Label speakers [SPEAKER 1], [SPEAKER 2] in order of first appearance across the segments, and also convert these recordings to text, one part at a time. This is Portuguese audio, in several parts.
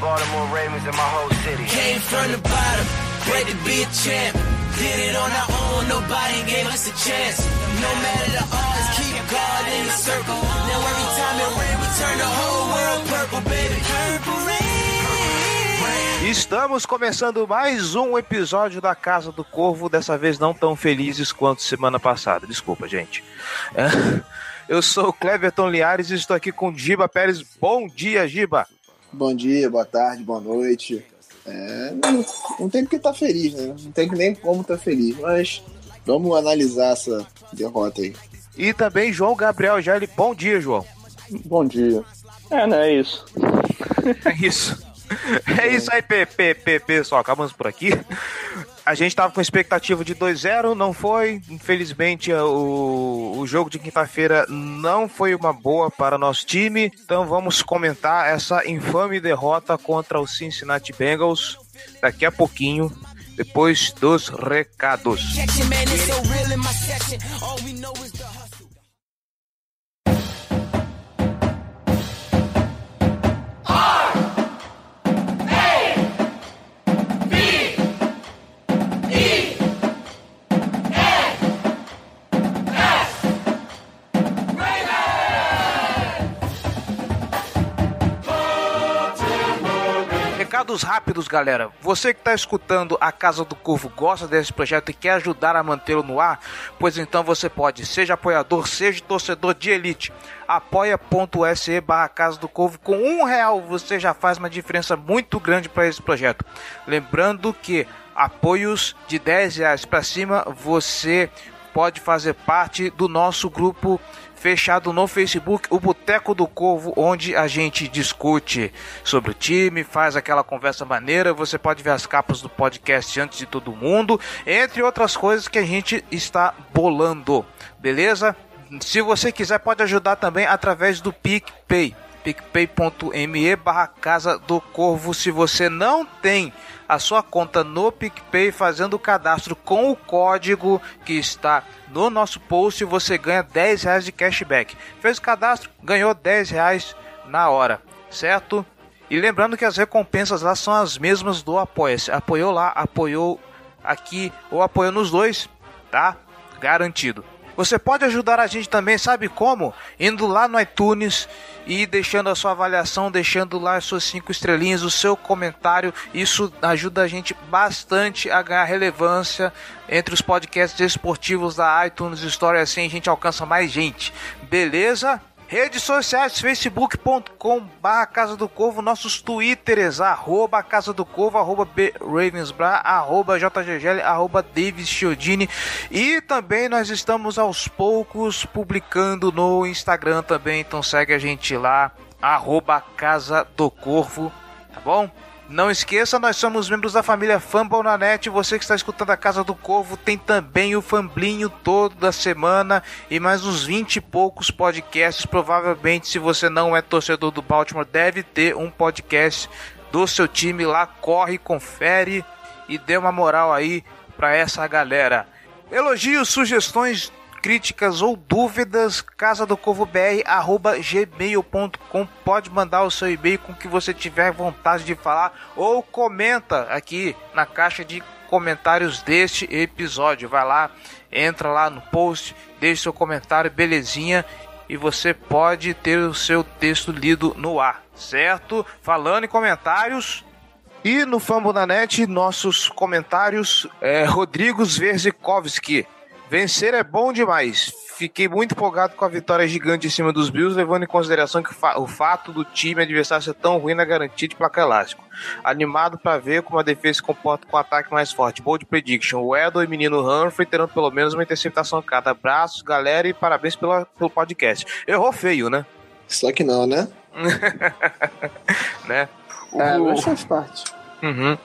[SPEAKER 1] Baltimore Ravens, and my whole city.
[SPEAKER 2] Came from the bottom, bred to be a champ. Did it on our own, nobody gave us a chance. No matter the odds, keep God in the circle. Now every time it rain, we turn the whole world purple, baby. Purple rain.
[SPEAKER 3] Estamos começando mais um episódio da Casa do Corvo, dessa vez não tão felizes quanto semana passada. Desculpa, gente. É, Eu sou o Cleverton Liares e estou aqui com Giba Pérez. Bom dia, Giba.
[SPEAKER 4] Bom dia, boa tarde, boa noite. É, não, não tem porque estar feliz, né? Não tem nem como estar feliz, mas vamos analisar essa derrota aí.
[SPEAKER 3] E também João Gabriel Gelli. Bom dia, João.
[SPEAKER 5] Bom dia. É, né? É isso.
[SPEAKER 3] É isso. É isso aí, PP, pessoal. Acabamos por aqui. A gente estava com expectativa de 2-0, não foi. Infelizmente, o, o jogo de quinta-feira não foi uma boa para nosso time. Então vamos comentar essa infame derrota contra o Cincinnati Bengals daqui a pouquinho, depois dos recados. Recados rápidos, galera. Você que está escutando a Casa do Corvo gosta desse projeto e quer ajudar a mantê-lo no ar, pois então você pode, seja apoiador, seja torcedor de elite. apoia.se barra Casa do Corvo. Com um real você já faz uma diferença muito grande para esse projeto. Lembrando que apoios de 10 reais para cima você pode fazer parte do nosso grupo fechado no Facebook, o Boteco do Corvo, onde a gente discute sobre o time, faz aquela conversa maneira. Você pode ver as capas do podcast antes de todo mundo, entre outras coisas que a gente está bolando, beleza? Se você quiser, pode ajudar também através do PicPay picpay.me barra Casa do Corvo. Se você não tem a sua conta no PicPay fazendo o cadastro com o código que está no nosso post, você ganha 10 reais de cashback. Fez o cadastro, ganhou 10 reais na hora, certo? E lembrando que as recompensas lá são as mesmas do Apoia-se. Apoiou lá, apoiou aqui ou apoiou nos dois, tá? Garantido. Você pode ajudar a gente também, sabe como? Indo lá no iTunes e deixando a sua avaliação, deixando lá as suas cinco estrelinhas, o seu comentário. Isso ajuda a gente bastante a ganhar relevância entre os podcasts esportivos da iTunes Store. Assim a gente alcança mais gente. Beleza? Redes sociais, facebook.com barra Casa do Corvo, nossos twitters, arroba Casa do Corvo, arroba Ravensbra, arroba JGGL, arroba Davis Chiodini e também nós estamos aos poucos publicando no Instagram também, então segue a gente lá, arroba Casa do Corvo, tá bom? Não esqueça, nós somos membros da família Fumble na Net. Você que está escutando a Casa do Corvo tem também o Famblinho toda semana e mais uns 20 e poucos podcasts. Provavelmente, se você não é torcedor do Baltimore, deve ter um podcast do seu time lá. Corre, confere e dê uma moral aí para essa galera. Elogios, sugestões, críticas ou dúvidas, casa do Corvo BR, arroba gmail.com. Pode mandar o seu e-mail com o que você tiver vontade de falar ou comenta aqui na caixa de comentários deste episódio. Vai lá, entra lá no post, deixe seu comentário, belezinha, e você pode ter o seu texto lido no ar, certo? Falando em comentários, e no Fambo da Net, nossos comentários, é, Rodrigo Zverzikovski. Vencer é bom demais. Fiquei muito empolgado com a vitória gigante em cima dos Bills, levando em consideração que o fato do time adversário ser tão ruim na garantia de placar elástico. Animado para ver como a defesa se comporta com o ataque mais forte. Bold prediction. O Edel e o menino Humphrey terão pelo menos uma interceptação cada. Abraços, galera, e parabéns pela, pelo podcast. Errou feio, né?
[SPEAKER 4] Só que não, né?
[SPEAKER 3] né?
[SPEAKER 4] É, mas faz parte.
[SPEAKER 3] Uhum.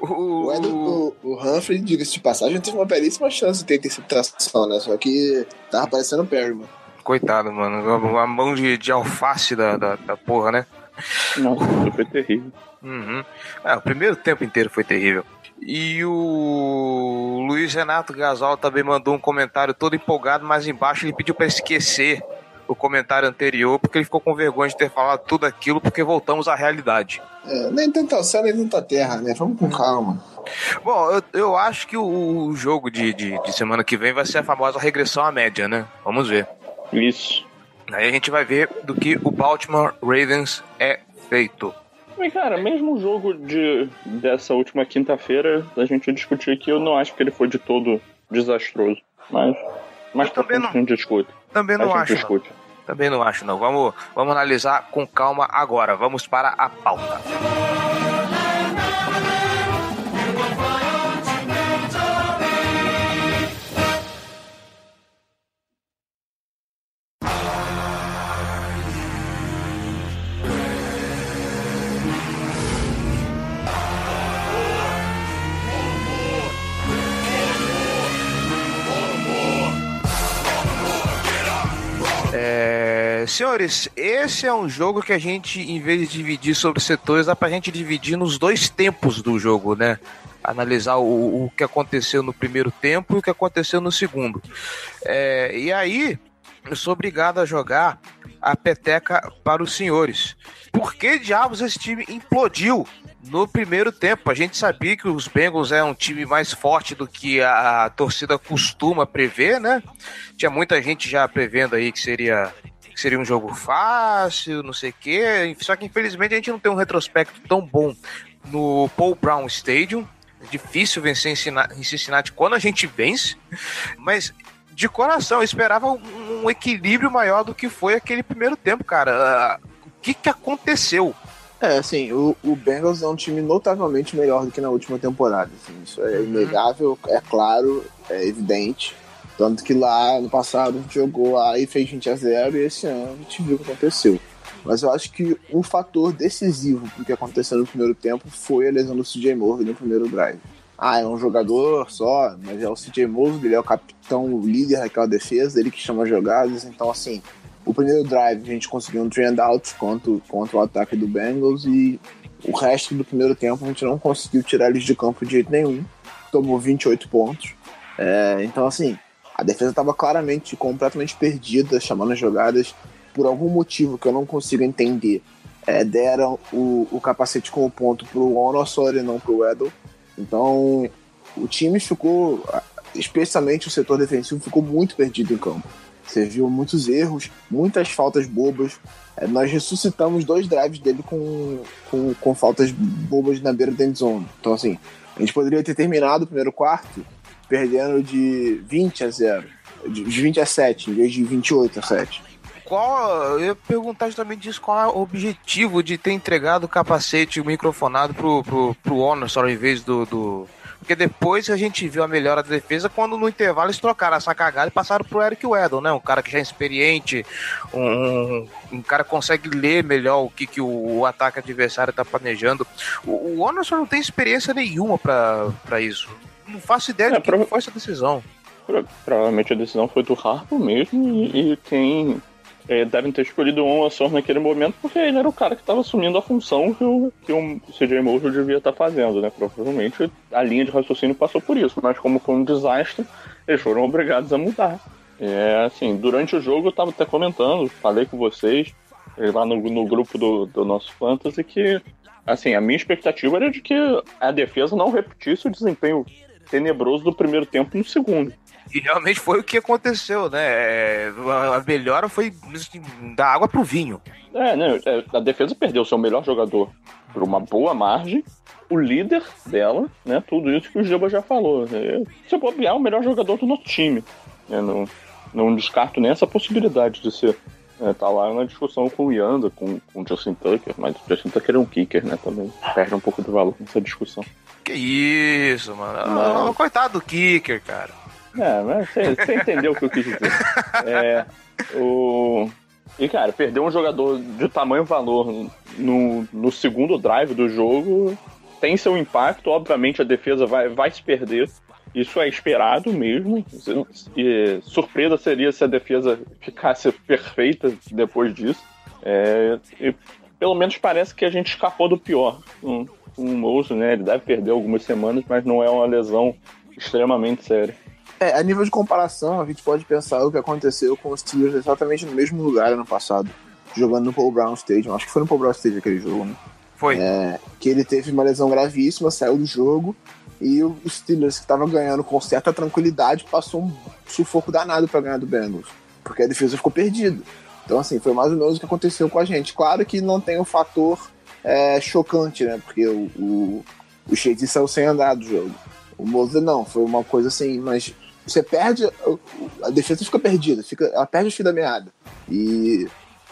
[SPEAKER 3] O,
[SPEAKER 4] O, o, o Humphrey, diga-se de passagem, teve uma belíssima chance de ter interceptação, né? Só que tava parecendo o Perry, mano.
[SPEAKER 3] Coitado, mano. A mão de, de alface da, da, da porra, né?
[SPEAKER 5] Nossa, foi terrível.
[SPEAKER 3] Uhum. É, o primeiro tempo inteiro foi terrível. E o Luiz Renato Gasol também mandou um comentário todo empolgado, mas embaixo ele pediu para esquecer o comentário anterior, porque ele ficou com vergonha de ter falado tudo aquilo, porque voltamos à realidade.
[SPEAKER 4] É, nem tanto ao céu, nem tanto à terra, né? Vamos com calma.
[SPEAKER 3] Bom, eu, eu acho que o, o jogo de, de, de semana que vem vai ser a famosa regressão à média, né? Vamos ver.
[SPEAKER 5] Isso.
[SPEAKER 3] Aí a gente vai ver do que o Baltimore Ravens é feito.
[SPEAKER 5] Mas, cara, mesmo o jogo de, dessa última quinta-feira, a gente discutiu aqui, eu não acho que ele foi de todo desastroso. Mas, mas
[SPEAKER 3] também não.
[SPEAKER 5] discute.
[SPEAKER 3] Também não acho. Não. Também não acho, não. Vamos, vamos analisar com calma agora. Vamos para a pauta. Senhores, esse é um jogo que a gente, em vez de dividir sobre setores, dá pra gente dividir nos dois tempos do jogo, né? Analisar o, o que aconteceu no primeiro tempo e o que aconteceu no segundo. É, e aí, eu sou obrigado a jogar a peteca para os senhores. Por que diabos esse time implodiu no primeiro tempo? A gente sabia que os Bengals é um time mais forte do que a, torcida costuma prever, né? Tinha muita gente já prevendo aí que seria que seria um jogo fácil, não sei o quê. Só que infelizmente a gente não tem um retrospecto tão bom no Paul Brown Stadium. É difícil vencer em Cincinnati quando a gente vence, mas de coração eu esperava um, equilíbrio maior do que foi aquele primeiro tempo, cara. O que, que aconteceu?
[SPEAKER 4] É, assim, o, o Bengals é um time notavelmente melhor do que na última temporada. assim, isso é inegável, é claro, é evidente. Tanto que lá no passado jogou lá e fez 20 a 0 e esse ano a gente viu o que aconteceu. Mas eu acho que um fator decisivo pro que aconteceu no primeiro tempo foi a lesão do CJ Morgan no primeiro drive. Ah, é um jogador só, mas é o CJ Morgan, ele é o capitão, o líder daquela defesa, ele que chama as jogadas, então assim, o primeiro drive a gente conseguiu um trend out contra, contra o ataque do Bengals e o resto do primeiro tempo a gente não conseguiu tirar eles de campo de jeito nenhum. Tomou 28 pontos. É, então, assim, a defesa estava claramente, completamente perdida, chamando as jogadas. Por algum motivo que eu não consigo entender, é, deram o, o capacete como ponto pro Onosori e não pro Weddle. Então, o time ficou, especialmente o setor defensivo, ficou muito perdido em campo. Você viu muitos erros, muitas faltas bobas. É, nós ressuscitamos dois drives dele com, com, com faltas bobas na beira da end zone. Então, assim, a gente poderia ter terminado o primeiro quarto perdendo de 20 a 0, de de 20 a 7, em vez de 28 a 7.
[SPEAKER 3] Qual, eu ia perguntar justamente isso, qual é o objetivo de ter entregado o capacete, microfonado pro, pro, pro Honor só em vez do, do... Porque depois a gente viu a melhora da defesa quando no intervalo eles trocaram essa cagada e passaram pro Eric Weddle, né? Um cara que já é experiente, um, um, cara que consegue ler melhor o que, que o, o ataque adversário tá planejando. O, o só não tem experiência nenhuma pra isso. Não faço ideia
[SPEAKER 5] É,
[SPEAKER 3] de quem
[SPEAKER 5] prova-
[SPEAKER 3] foi essa decisão.
[SPEAKER 5] Pro- Provavelmente a decisão foi do Harpo mesmo e, e quem é, devem ter escolhido o Owassor naquele momento porque ele era o cara que estava assumindo a função que o, que o CJ Mojo devia estar fazendo, né? Provavelmente a linha de raciocínio passou por isso, mas como foi um desastre, eles foram obrigados a mudar. É assim, durante o jogo eu estava até comentando, falei com vocês eh, lá no, no grupo do, do nosso Fantasy que assim, a minha expectativa era de que a defesa não repetisse o desempenho tenebroso do primeiro tempo no segundo.
[SPEAKER 3] E realmente foi o que aconteceu, né? É, A melhora foi da água pro vinho.
[SPEAKER 5] É, né? é, A defesa perdeu seu melhor jogador por uma boa margem. O líder dela, né? Tudo isso que o Giba já falou. É, se eu bobear, é o melhor jogador do nosso time. Eu não, não descarto nem essa possibilidade de ser. É, tá lá na discussão com o Yanda, com, com o Justin Tucker, mas o Justin Tucker é um kicker, né? Também perde um pouco de valor nessa discussão.
[SPEAKER 3] Que isso, mano.
[SPEAKER 5] Não.
[SPEAKER 3] Coitado do kicker, cara.
[SPEAKER 5] É, mas você, você entendeu o que eu quis dizer. É, o... E, cara, perder um jogador de tamanho valor no, no segundo drive do jogo tem seu impacto. Obviamente, a defesa vai, vai se perder. Isso é esperado mesmo. E surpresa seria se a defesa ficasse perfeita depois disso. É, e pelo menos parece que a gente escapou do pior. Um, um Mouso, né? Ele deve perder algumas semanas, mas não é uma lesão extremamente séria.
[SPEAKER 4] É, a nível de comparação, a gente pode pensar o que aconteceu com os Steelers exatamente no mesmo lugar ano passado, jogando no Paul Brown Stadium. Acho que foi no Paul Brown Stadium aquele jogo, né?
[SPEAKER 3] Foi.
[SPEAKER 4] É, que ele teve uma lesão gravíssima, saiu do jogo, e o Steelers, que estava ganhando com certa tranquilidade, passou um sufoco danado para ganhar do Bengals, porque a defesa ficou perdida. Então, assim, foi mais ou menos o que aconteceu com a gente. Claro que não tem o um fator é, chocante, né? Porque o, o, o Shady saiu sem andar do jogo. O Moser não, foi uma coisa assim, mas você perde, a defesa fica perdida, fica, ela perde o fio da meada. E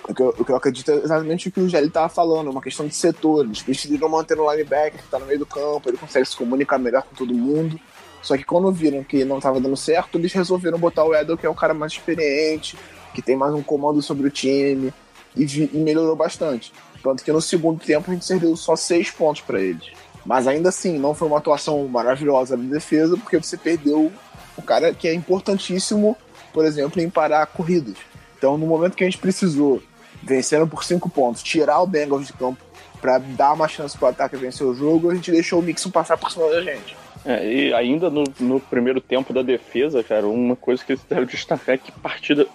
[SPEAKER 4] o que, eu, o que eu acredito é exatamente o que o Gelli estava falando, uma questão de setor. Eles preferiram manter o linebacker que está no meio do campo, ele consegue se comunicar melhor com todo mundo. Só que quando viram que não estava dando certo, eles resolveram botar o Edel, que é o cara mais experiente, que tem mais um comando sobre o time, e, e melhorou bastante. Tanto que no segundo tempo a gente serviu só seis pontos para eles. Mas ainda assim, não foi uma atuação maravilhosa na defesa, porque você perdeu o cara que é importantíssimo, por exemplo, em parar corridas. Então, no momento que a gente precisou, vencendo por cinco pontos, tirar o Bengals de campo para dar uma chance para o ataque vencer o jogo, a gente deixou o Mixon passar por cima da gente.
[SPEAKER 5] É, e ainda no, no, primeiro tempo da defesa, cara, uma coisa que eu deve destacar é que partida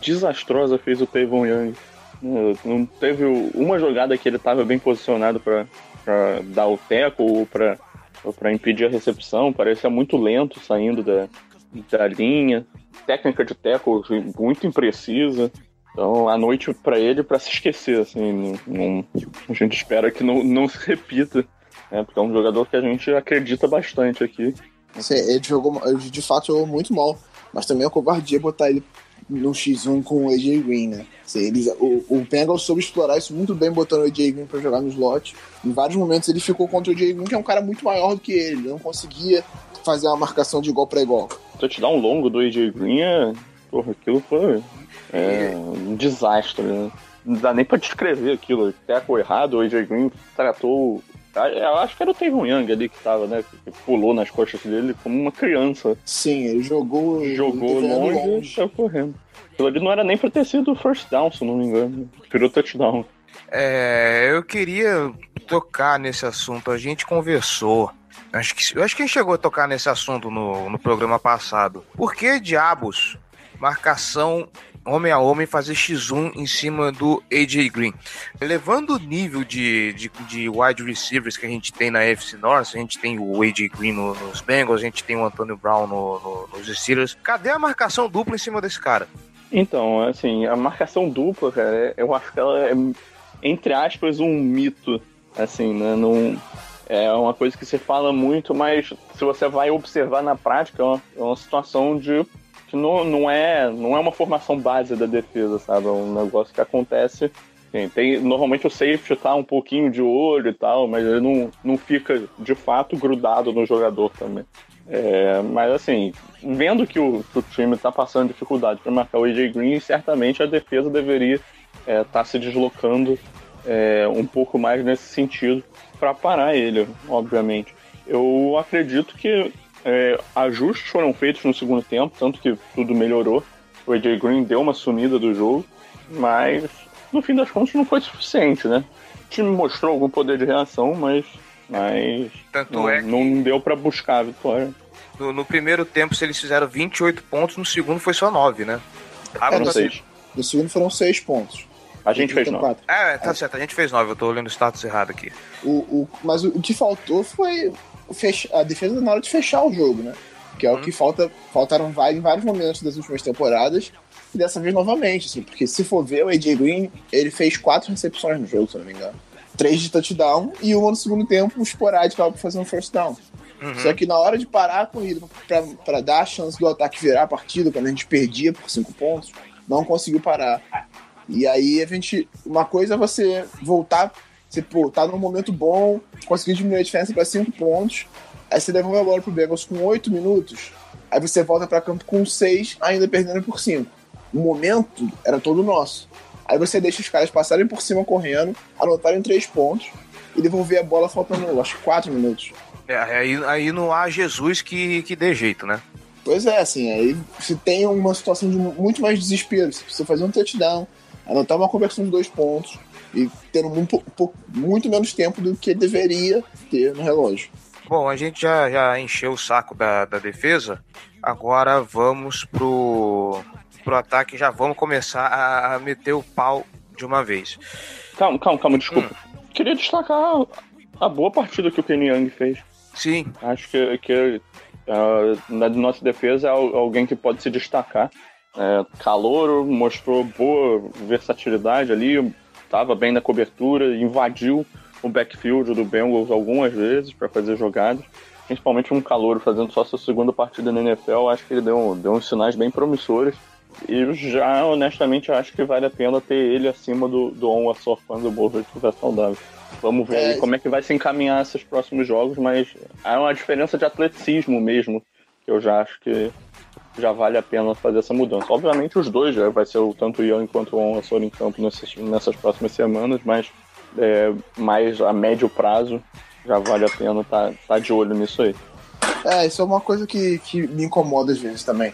[SPEAKER 5] desastrosa fez o Tavon Young. Não teve uma jogada que ele estava bem posicionado para dar o teco ou para impedir a recepção, parecia muito lento saindo da, da linha. Técnica de teco muito imprecisa. Então, a noite para ele para se esquecer, assim, não, a gente espera que não, não se repita, né? Porque é um jogador que a gente acredita bastante aqui.
[SPEAKER 4] Ele jogou, de fato jogou muito mal, mas também é covardia botar ele no X1 com o AJ Green, né? Eles, o, o Bengals soube explorar isso muito bem, botando o AJ Green pra jogar no slot. Em vários momentos ele ficou contra o AJ Green, que é um cara muito maior do que ele. Ele não conseguia fazer uma marcação de igual para igual.
[SPEAKER 5] dar um longo do AJ Green é. Porra, aquilo foi é, um desastre, né? Não dá nem pra descrever aquilo. Teco errado, o AJ Green tratou eu acho que era o Tavon Young ali que tava, né? Que pulou nas costas dele como uma criança.
[SPEAKER 4] Sim, ele jogou.
[SPEAKER 5] Jogou longe, longe e saiu correndo. Aquilo ali não era nem pra ter sido first down, se não me engano. Virou touchdown.
[SPEAKER 3] É, eu queria tocar nesse assunto. A gente conversou. Acho que, eu acho que a gente chegou a tocar nesse assunto no, no programa passado. Por que diabos marcação homem a homem fazer X1 em cima do AJ Green. Levando o nível de, de, de, wide receivers que a gente tem na FC North, a gente tem o AJ Green no, nos Bengals, a gente tem o Antonio Brown no, no, nos Steelers. Cadê a marcação dupla em cima desse cara?
[SPEAKER 5] Então, assim, a marcação dupla, cara, eu acho que ela é, entre aspas, um mito. Assim, né? Não, é uma coisa que se fala muito, mas se você vai observar na prática, é uma, é uma situação de que não, não, é, não é uma formação base da defesa, sabe? É um negócio que acontece. Assim, tem, normalmente o safety tá um pouquinho de olho e tal, mas ele não, não fica de fato grudado no jogador também. É, mas assim, vendo que o, que o time está passando dificuldade para marcar o AJ Green, certamente a defesa deveria estar é, tá se deslocando é, um pouco mais nesse sentido para parar ele, obviamente. Eu acredito que é, ajustes foram feitos no segundo tempo, tanto que tudo melhorou. O AJ Green deu uma sumida do jogo, mas no fim das contas não foi suficiente, né? O time mostrou algum poder de reação, mas, mas
[SPEAKER 3] Tanto
[SPEAKER 5] não,
[SPEAKER 3] é que...
[SPEAKER 5] não deu para buscar a vitória.
[SPEAKER 3] No, no, primeiro tempo, se eles fizeram 28 pontos, no segundo foi só 9, né?
[SPEAKER 4] Ah, é, no, no segundo foram 6 pontos.
[SPEAKER 5] A gente fez 9.
[SPEAKER 3] É, tá é. certo, a gente fez 9, eu tô olhando o status errado aqui.
[SPEAKER 4] O, o, mas o, o que faltou foi a defesa na hora de fechar o jogo, né? Que é o uhum. que falta, faltaram em vários momentos das últimas temporadas. E dessa vez novamente, assim, porque se for ver, o AJ Green, ele fez quatro recepções no jogo, se não me engano. Três de touchdown e uma no segundo tempo esporádica para fazer um first down. Uhum. Só que na hora de parar a corrida para dar a chance do ataque virar a partida, quando a gente perdia por cinco pontos, não conseguiu parar. E aí a gente. Uma coisa é você voltar você, pô, tá num momento bom, conseguiu diminuir a diferença para 5 pontos. Aí você devolve a bola pro Bengals com 8 minutos. Aí você volta para campo com 6, ainda perdendo por 5. O momento era todo nosso. Aí você deixa os caras passarem por cima correndo, anotarem três pontos e devolver a bola faltando, acho que quatro minutos.
[SPEAKER 3] É, aí, aí não há Jesus que, que dê jeito, né?
[SPEAKER 4] Pois é, assim, aí se tem uma situação de muito mais desespero, você precisa fazer um touchdown, anotar uma conversão de dois pontos e ter muito, muito menos tempo do que deveria ter no relógio.
[SPEAKER 3] Bom, a gente já, já encheu o saco da, da defesa, agora vamos pro, pro ataque, já vamos começar a, a meter o pau de uma vez.
[SPEAKER 5] Calma, calma, calma, desculpa. Hum. Queria destacar a boa partida que o Kenny Young fez.
[SPEAKER 3] Sim.
[SPEAKER 5] Acho que, que uh, na nossa defesa é alguém que pode se destacar. É, calouro, mostrou boa versatilidade ali, estava bem na cobertura, invadiu o backfield do Bengals algumas vezes para fazer jogadas. Principalmente um calouro fazendo só sua segunda partida na NFL, acho que ele deu, deu uns sinais bem promissores. E já, honestamente, acho que vale a pena ter ele acima do, do Onwa quando o Burrow estiver saudável. Vamos ver é. como é que vai se encaminhar esses próximos jogos, mas há uma diferença de atleticismo mesmo, que eu já acho que já vale a pena fazer essa mudança. Obviamente os dois, já vai ser o, tanto o Ian quanto o Onwa em campo nessas, nessas próximas semanas, mas é, mais a médio prazo já vale a pena estar tá, tá de olho nisso aí.
[SPEAKER 4] É, isso é uma coisa que, que me incomoda às vezes também.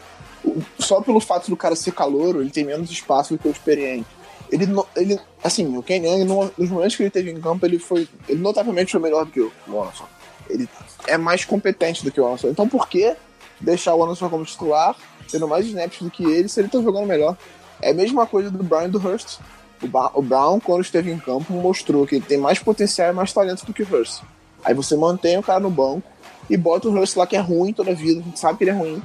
[SPEAKER 4] Só pelo fato do cara ser calouro, ele tem menos espaço do que o experiente ele, ele assim, o Ken Young, nos momentos que ele teve em campo, ele foi, ele notavelmente foi melhor do que o Anderson. Ele é mais competente do que o Anderson. Então por que deixar o Anderson como titular, tendo mais snaps do que ele, se ele tá jogando melhor? É a mesma coisa do Brown e do Hurst. O, o Brown, quando esteve em campo, mostrou que ele tem mais potencial e mais talento do que o Hurst. Aí você mantém o cara no banco e bota o Hurst lá que é ruim toda a vida, a gente sabe que ele é ruim.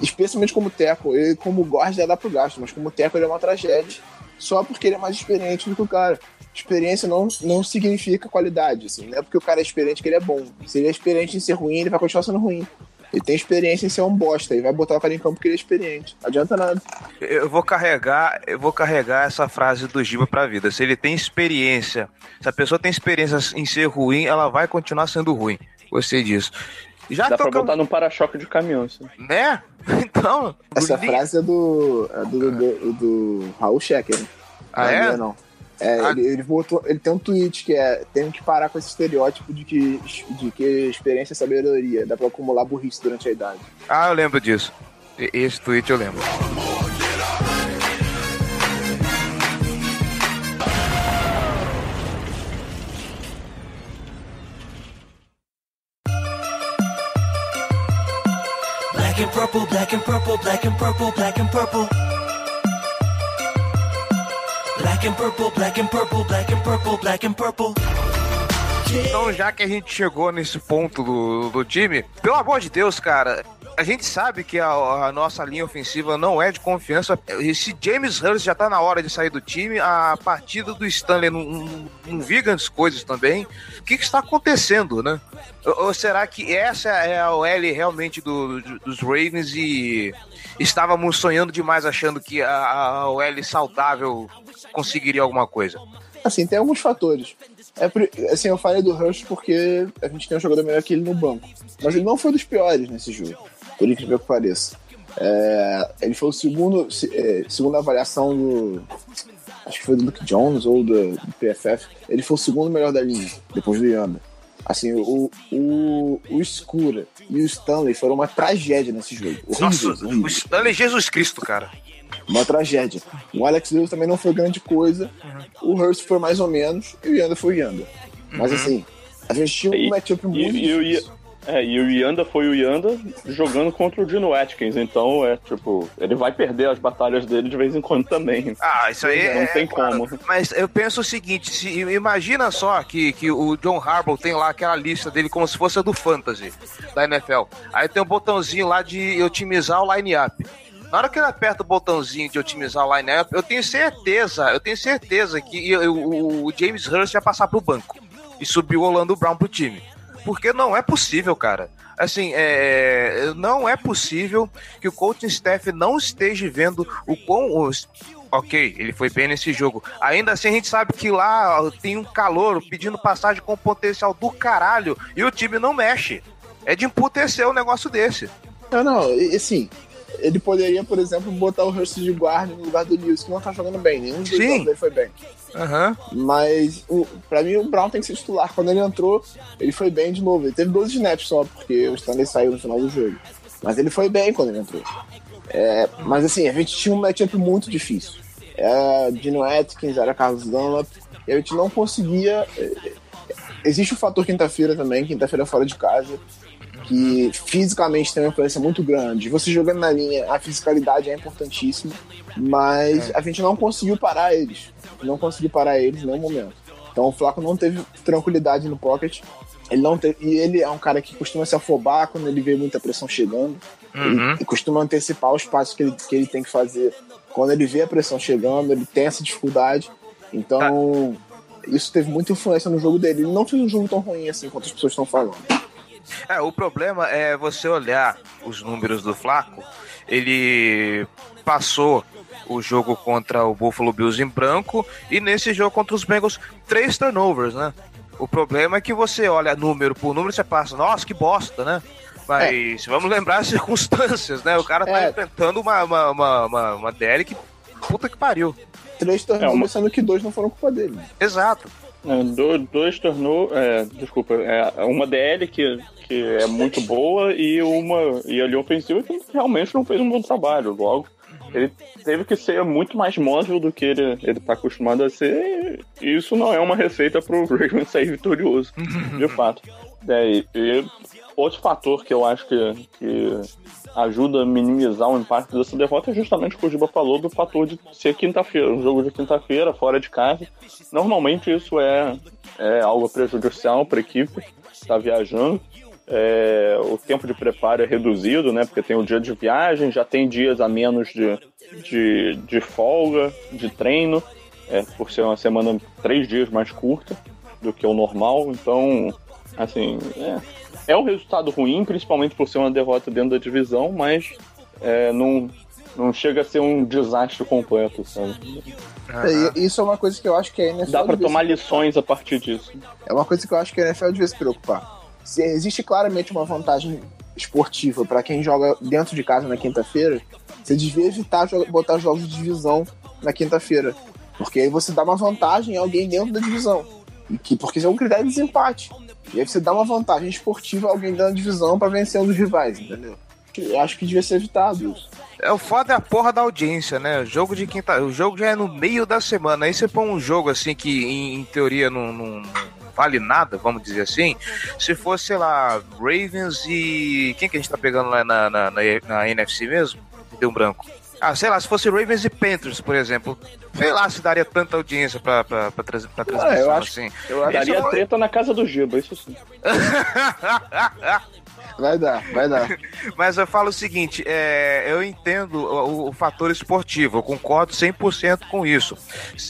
[SPEAKER 4] Especialmente como teco. Ele, como guarda, já dá pro gasto, mas como teco ele é uma tragédia só porque ele é mais experiente do que o cara. Experiência não, não significa qualidade, assim. Não é porque o cara é experiente que ele é bom. Se ele é experiente em ser ruim, ele vai continuar sendo ruim. Ele tem experiência em ser um bosta e vai botar o cara em campo porque ele é experiente. Não adianta nada.
[SPEAKER 3] Eu vou carregar, eu vou carregar essa frase do Giba pra vida. Se ele tem experiência, se a pessoa tem experiência em ser ruim, ela vai continuar sendo ruim. Gostei disso.
[SPEAKER 5] Já Dá pra botar num para-choque de caminhão, assim.
[SPEAKER 3] Né? Então.
[SPEAKER 4] Essa frase é do, é do, do, do, Raul Schecker. Né?
[SPEAKER 3] Ah, é?
[SPEAKER 4] é? Não. É, ah. ele, ele, botou, ele tem um tweet que é: tem que parar com esse estereótipo de que, de que experiência é sabedoria. Dá pra acumular burrice durante a idade.
[SPEAKER 3] Ah, eu lembro disso. Esse tweet eu lembro. black and purple, black and purple, black and purple, black and purple. Black and purple, black and purple, black and purple, black and purple. Então, já que a gente chegou nesse ponto do, do time, pelo amor de Deus, cara, a gente sabe que a, a, nossa linha ofensiva não é de confiança. Esse James Hurst já tá na hora de sair do time. A partida do Stanley não, não, não vi grandes coisas também. O que, que está acontecendo, né? Ou, ou, será que essa é a OL realmente do, dos Ravens e estávamos sonhando demais achando que a, a OL saudável conseguiria alguma coisa?
[SPEAKER 4] Assim, tem alguns fatores. É, assim, eu falei do Hurst porque a gente tem um jogador melhor que ele no banco. Mas ele não foi dos piores nesse jogo por incrível que pareça. É, ele foi o segundo, é, segunda avaliação do. Acho que foi do Luke Jones ou do, do, PFF. Ele foi o segundo melhor da linha, depois do Yanda. Assim, o, o, o Escura e o Stanley foram uma tragédia nesse jogo.
[SPEAKER 3] Horrível, Nossa, horrível. o Stanley é Jesus Cristo, cara.
[SPEAKER 4] Uma tragédia. O Alex Lewis também não foi grande coisa. Uhum. O Hurst foi mais ou menos. E o Yanda foi o Yanda. Mas uhum. assim, a gente tinha um matchup muito. E,
[SPEAKER 5] e, é, e o Yanda foi o Yanda jogando contra o Dino Atkins, então é tipo, ele vai perder as batalhas dele de vez em quando também.
[SPEAKER 3] Ah, isso aí
[SPEAKER 5] Não
[SPEAKER 3] é,
[SPEAKER 5] tem como.
[SPEAKER 3] Mas eu penso o seguinte: se, imagina só que, que o John Harbaugh tem lá aquela lista dele como se fosse a do Fantasy da NFL. Aí tem um botãozinho lá de otimizar o line-up. Na hora que ele aperta o botãozinho de otimizar o line-up, eu tenho certeza, eu tenho certeza que o, o James Hurst vai passar pro banco e subir o Orlando Brown pro time. Porque não é possível, cara. Assim, é, não é possível que o coaching staff não esteja vendo o quão. Os, ok, ele foi bem nesse jogo. Ainda assim, a gente sabe que lá tem um calor pedindo passagem com potencial do caralho e o time não mexe. É de emputecer um negócio desse.
[SPEAKER 4] Não, não, assim, ele poderia, por exemplo, botar o Hurst de guarda no lugar do Lewis, que não tá jogando bem. Nenhum dos dois dele foi bem.
[SPEAKER 3] Aham.
[SPEAKER 4] Mas, o, pra mim, o Brown tem que ser titular. Quando ele entrou, ele foi bem de novo. Ele teve 12 snaps só, porque o Stanley saiu no final do jogo. Mas ele foi bem quando ele entrou. É, mas, assim, a gente tinha um matchup muito difícil. Era Dino Atkins, era Carlos Dunlap, e a gente não conseguia... é, Existe o fator quinta-feira também, quinta-feira fora de casa, que fisicamente tem uma influência muito grande. Você jogando na linha, a fisicalidade é importantíssima, mas a gente não conseguiu parar eles. Não conseguiu parar eles em nenhum momento. Então o Flaco não teve tranquilidade no pocket. Ele não teve, e ele é um cara que costuma se afobar quando ele vê muita pressão chegando.
[SPEAKER 3] Uhum.
[SPEAKER 4] Ele costuma antecipar os passos que ele, que ele tem que fazer. Quando ele vê a pressão chegando, ele tem essa dificuldade. Então, isso teve muita influência no jogo dele. Ele não fez um jogo tão ruim assim quanto as pessoas estão falando.
[SPEAKER 3] É, o problema é você olhar os números do Flaco. Ele passou o jogo contra o Buffalo Bills em branco e nesse jogo contra os Bengals, três turnovers, né? O problema é que você olha número por número e você passa, nossa, que bosta, né? Mas vamos lembrar as circunstâncias, né? O cara tá
[SPEAKER 4] É.
[SPEAKER 3] enfrentando uma, uma, uma, uma, uma DL que puta que pariu.
[SPEAKER 4] Três turnovers,
[SPEAKER 5] É, uma-
[SPEAKER 4] sendo que dois não foram culpa dele.
[SPEAKER 3] Exato.
[SPEAKER 5] Do- dois tornou. É, desculpa, é, uma DL que, que é muito boa e uma. E a linha ofensiva que realmente não fez um bom trabalho. Logo, ele teve que ser muito mais móvel do que ele, ele tá acostumado a ser. E isso não é uma receita pro Ravens sair vitorioso, de fato. É, e outro fator que eu acho que, que ajuda a minimizar o impacto dessa derrota é justamente o que o Giba falou do fator de ser quinta-feira, um jogo de quinta-feira, fora de casa. Normalmente isso é, é algo prejudicial para a equipe que está viajando. É, o tempo de preparo é reduzido, né? Porque tem o dia de viagem, já tem dias a menos de, de, de folga, de treino, é, por ser uma semana três dias mais curta do que o normal. Então, assim, é, é um resultado ruim, principalmente por ser uma derrota dentro da divisão, mas é, não, não chega a ser um desastre completo, sabe?
[SPEAKER 4] É, isso é uma coisa que eu acho que a NFL
[SPEAKER 5] Dá pra
[SPEAKER 4] devia
[SPEAKER 5] tomar lições a partir disso.
[SPEAKER 4] É uma coisa que eu acho que a NFL devia se preocupar. Se existe claramente uma vantagem esportiva para quem joga dentro de casa na quinta-feira, você devia evitar botar jogos de divisão na quinta-feira. Porque aí você dá uma vantagem a alguém dentro da divisão. E que, porque isso é um critério de desempate. E aí você dá uma vantagem esportiva a alguém dentro da divisão para vencer um dos rivais, entendeu? Eu acho que devia ser evitado isso.
[SPEAKER 3] É o foda é a porra da audiência, né? O jogo de quinta, o jogo já é no meio da semana. Aí você põe um jogo assim que em, em teoria não, não vale nada, vamos dizer assim. Se fosse, sei lá, Ravens e quem que a gente tá pegando lá na, na, na, na NFC mesmo? Me Deu um branco. Ah, sei lá, se fosse Ravens e Panthers, por exemplo. Sei lá se daria tanta audiência pra, pra, pra, trans- pra transmissão
[SPEAKER 4] eu acho-
[SPEAKER 3] assim.
[SPEAKER 4] Eu acho
[SPEAKER 5] Daria
[SPEAKER 3] é
[SPEAKER 5] treta na casa do Giba, isso sim.
[SPEAKER 4] Vai dar, vai dar.
[SPEAKER 3] Mas eu falo o seguinte, é, eu entendo o, o fator esportivo, eu concordo 100% com isso.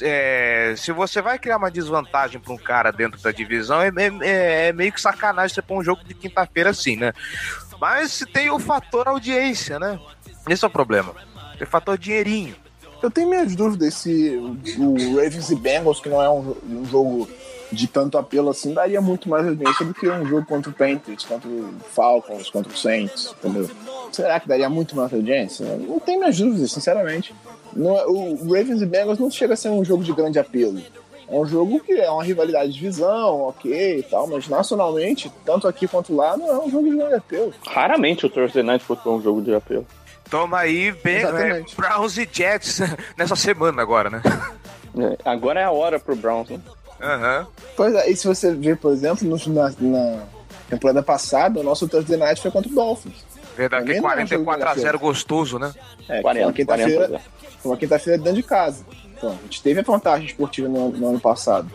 [SPEAKER 3] É, se você vai criar uma desvantagem para um cara dentro da divisão, é, é- é meio que sacanagem você pôr um jogo de quinta-feira assim, né? Mas tem o fator audiência, né? Esse é o problema. O fator dinheirinho.
[SPEAKER 4] Eu tenho minhas dúvidas se o Ravens e Bengals, que não é um, um jogo de tanto apelo assim, daria muito mais audiência do que um jogo contra o Panthers, contra o Falcons, contra o Saints, entendeu? Será que daria muito mais audiência? Não tenho minhas dúvidas, sinceramente. Não é- o Ravens e Bengals não chega a ser um jogo de grande apelo. É um jogo que é uma rivalidade de divisão, ok e tal, mas nacionalmente, tanto aqui quanto lá, não é um jogo de grande apelo.
[SPEAKER 5] Raramente o Thursday Night Football é um jogo de apelo.
[SPEAKER 3] Toma aí, bem, é. Browns e Jets nessa semana agora, né?
[SPEAKER 5] É, agora é a hora pro Browns, né?
[SPEAKER 3] Aham.
[SPEAKER 4] Pois é, e se você ver, por exemplo, no- na, na temporada passada, o nosso Thursday Night foi contra o Dolphins.
[SPEAKER 3] Verdade, que
[SPEAKER 4] é de
[SPEAKER 3] 44 a 0
[SPEAKER 4] grande
[SPEAKER 3] gostoso, né?
[SPEAKER 4] É,
[SPEAKER 5] 40,
[SPEAKER 4] foi uma quinta-feira
[SPEAKER 5] 40.
[SPEAKER 4] foi uma quinta-feira dentro de casa. Então, a gente teve a vantagem esportiva no, no ano passado.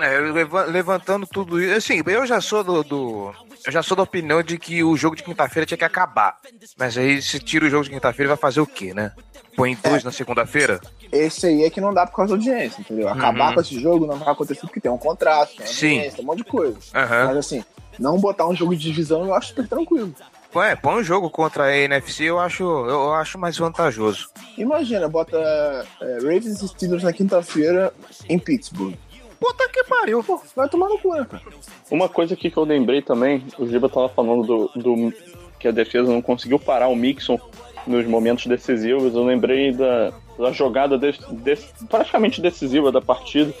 [SPEAKER 3] É, leva- levantando tudo isso. Assim, eu já sou do, do- Eu já sou da opinião de que o jogo de quinta-feira tinha que acabar. Mas aí, se tira o jogo de quinta-feira, vai fazer o quê, né? Põe dois na segunda-feira?
[SPEAKER 4] Esse aí é que não dá por causa da audiência, entendeu? Acabar
[SPEAKER 3] Uhum.
[SPEAKER 4] com esse jogo não vai acontecer porque tem um contrato, tem
[SPEAKER 3] Sim.
[SPEAKER 4] um monte de coisa.
[SPEAKER 3] Aham.
[SPEAKER 4] Mas assim, não botar um jogo de divisão eu acho super tranquilo.
[SPEAKER 3] Põe, é, põe um jogo contra a NFC, eu acho, eu acho mais vantajoso.
[SPEAKER 4] Imagina, bota é, Ravens e Steelers na quinta-feira em Pittsburgh.
[SPEAKER 3] Puta que pariu.
[SPEAKER 4] Pô, vai tomar no cu, né, cara?
[SPEAKER 5] Uma coisa aqui que eu lembrei também, o Giba tava falando do, do- que a defesa não conseguiu parar o Mixon nos momentos decisivos. Eu lembrei da, da jogada de, de, praticamente decisiva da partida,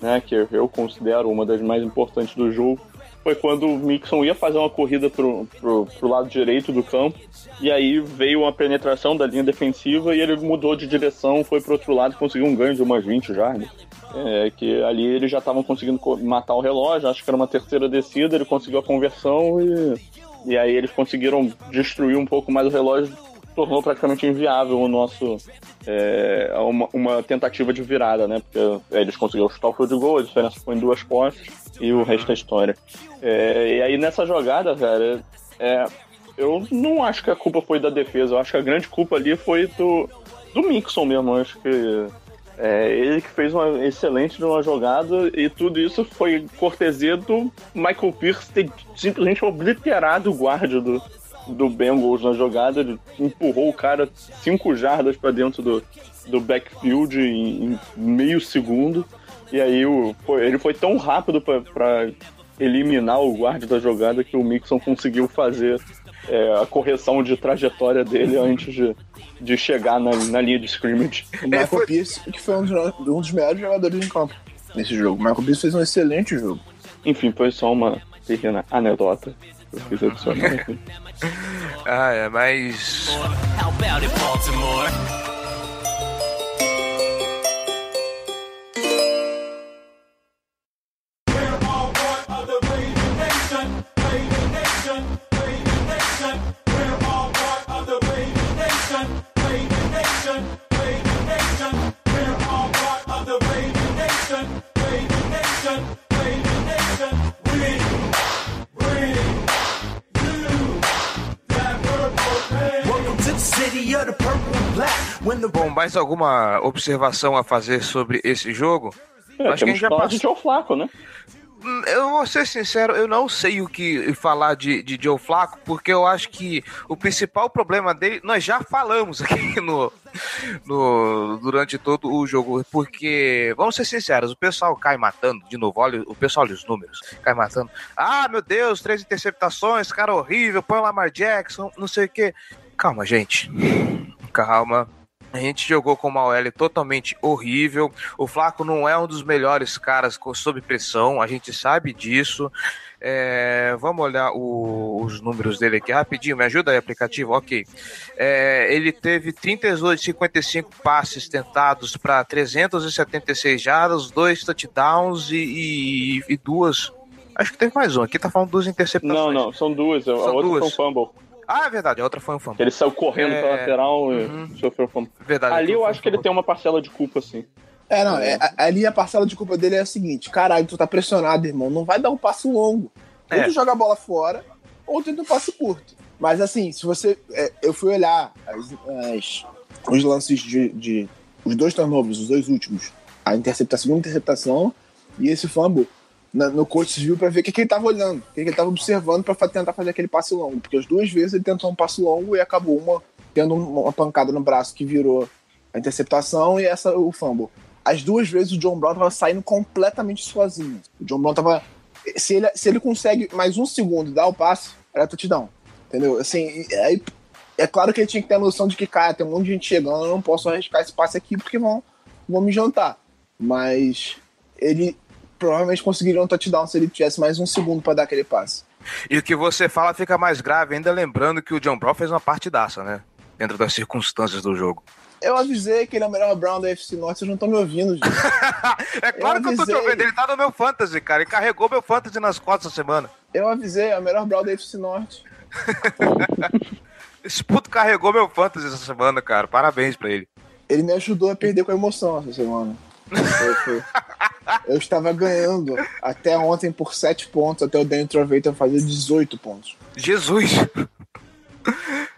[SPEAKER 5] né, que eu considero uma das mais importantes do jogo. Foi quando o Mixon ia fazer uma corrida pro, pro, pro lado direito do campo, e aí veio uma penetração da linha defensiva e ele mudou de direção, foi pro outro lado e conseguiu um ganho de umas 20 jardas. É, que ali eles já estavam conseguindo matar o relógio, acho que era uma terceira descida, ele conseguiu a conversão e, e aí eles conseguiram destruir um pouco mais o relógio, tornou praticamente inviável o nosso é, uma, uma, tentativa de virada, né? Porque é, eles conseguiram chutar o field goal, a diferença foi em duas postas e o resto é história. É, e aí nessa jogada, cara, é, eu não acho que a culpa foi da defesa, eu acho que a grande culpa ali foi do, do Mixon mesmo, eu acho que é, ele que fez uma excelente uma jogada e tudo isso foi cortesia do Michael Pierce ter simplesmente obliterado o guarda do, do Bengals na jogada. Ele empurrou o cara cinco jardas para dentro do, do backfield em, em, meio segundo. E aí o, foi, ele foi tão rápido para eliminar o guarda da jogada que o Mixon conseguiu fazer é, a correção de trajetória dele antes de, de chegar na, na linha de scrimmage.
[SPEAKER 4] O Michael foi... Pierce, que foi um dos, um dos melhores jogadores em campo nesse jogo. O Michael Pierce fez um excelente jogo.
[SPEAKER 5] Enfim, foi só uma pequena anedota. Eu fiz adicionar
[SPEAKER 3] ah, é, mas. Bom, mais alguma observação a fazer sobre esse jogo?
[SPEAKER 5] É, Acho que a gente já passou. de Joe Flaco, né?
[SPEAKER 3] Hum, eu vou ser sincero, eu não sei o que falar de, de Joe Flaco, porque eu acho que o principal problema dele, nós já falamos aqui no, no durante todo o jogo, porque, vamos ser sinceros, o pessoal cai matando, de novo, olha o pessoal olha os números, cai matando. Ah, meu Deus, três interceptações, cara horrível, põe o Lamar Jackson, não sei o que. Calma, gente. Calma. A gente jogou com uma OL totalmente horrível. O Flaco não é um dos melhores caras sob pressão, a gente sabe disso. É, vamos olhar o, os números dele aqui rapidinho, me ajuda aí, aplicativo? Ok. É, ele teve 38, 55 passes tentados para 376 jardas, dois touchdowns e, e, e, duas. Acho que teve mais um. Aqui tá falando duas interceptações.
[SPEAKER 5] Não, não, são duas. São a outra duas. um fumble.
[SPEAKER 3] Ah, é verdade, a outra foi um fumble.
[SPEAKER 5] Ele saiu correndo é... pra lateral uhum. e sofreu fumble. Verdade. Ali eu acho que ele tem uma parcela de culpa, sim.
[SPEAKER 4] É, não, é, ali a parcela de culpa dele é a seguinte: caralho, tu tá pressionado, irmão, não vai dar um passo longo. Ou é. tu joga a bola fora, ou tu tenta um passo curto. Mas assim, se você. É, eu fui olhar as, as, os lances de, de. Os dois turnovers, os dois últimos. A interceptação, a segunda interceptação e esse fumble na, no coach viu para ver o que, que ele estava olhando, o que, que ele estava observando para tentar fazer aquele passe longo. Porque as duas vezes ele tentou um passe longo e acabou uma tendo uma pancada no braço que virou a interceptação e essa o fumble. As duas vezes o John Brown estava saindo completamente sozinho. O John Brown estava se ele, se ele consegue mais um segundo dar o passe, era touchdown. Entendeu? Assim, aí, é claro que ele tinha que ter a noção de que, cara, tem um monte de gente chegando, eu não posso arriscar esse passe aqui porque vão, vão me jantar. Mas ele provavelmente conseguiriam um touchdown se ele tivesse mais um segundo para dar aquele passe.
[SPEAKER 3] E o que você fala fica mais grave, ainda lembrando que o John Brown fez uma partidaça, né? Dentro das circunstâncias do jogo.
[SPEAKER 4] Eu avisei que ele é o melhor Brown da FC Norte, vocês não estão me ouvindo, gente.
[SPEAKER 3] é claro eu que eu tô te ouvindo, ele tá no meu fantasy, cara. Ele carregou meu fantasy nas costas essa semana.
[SPEAKER 4] Eu avisei, é o melhor Brown da FC Norte.
[SPEAKER 3] Esse puto carregou meu fantasy essa semana, cara. Parabéns pra ele.
[SPEAKER 4] Ele me ajudou a perder com a emoção essa semana. Foi. Eu estava ganhando até ontem por 7 pontos, até o Danny Trovator fazer 18 pontos.
[SPEAKER 3] Jesus!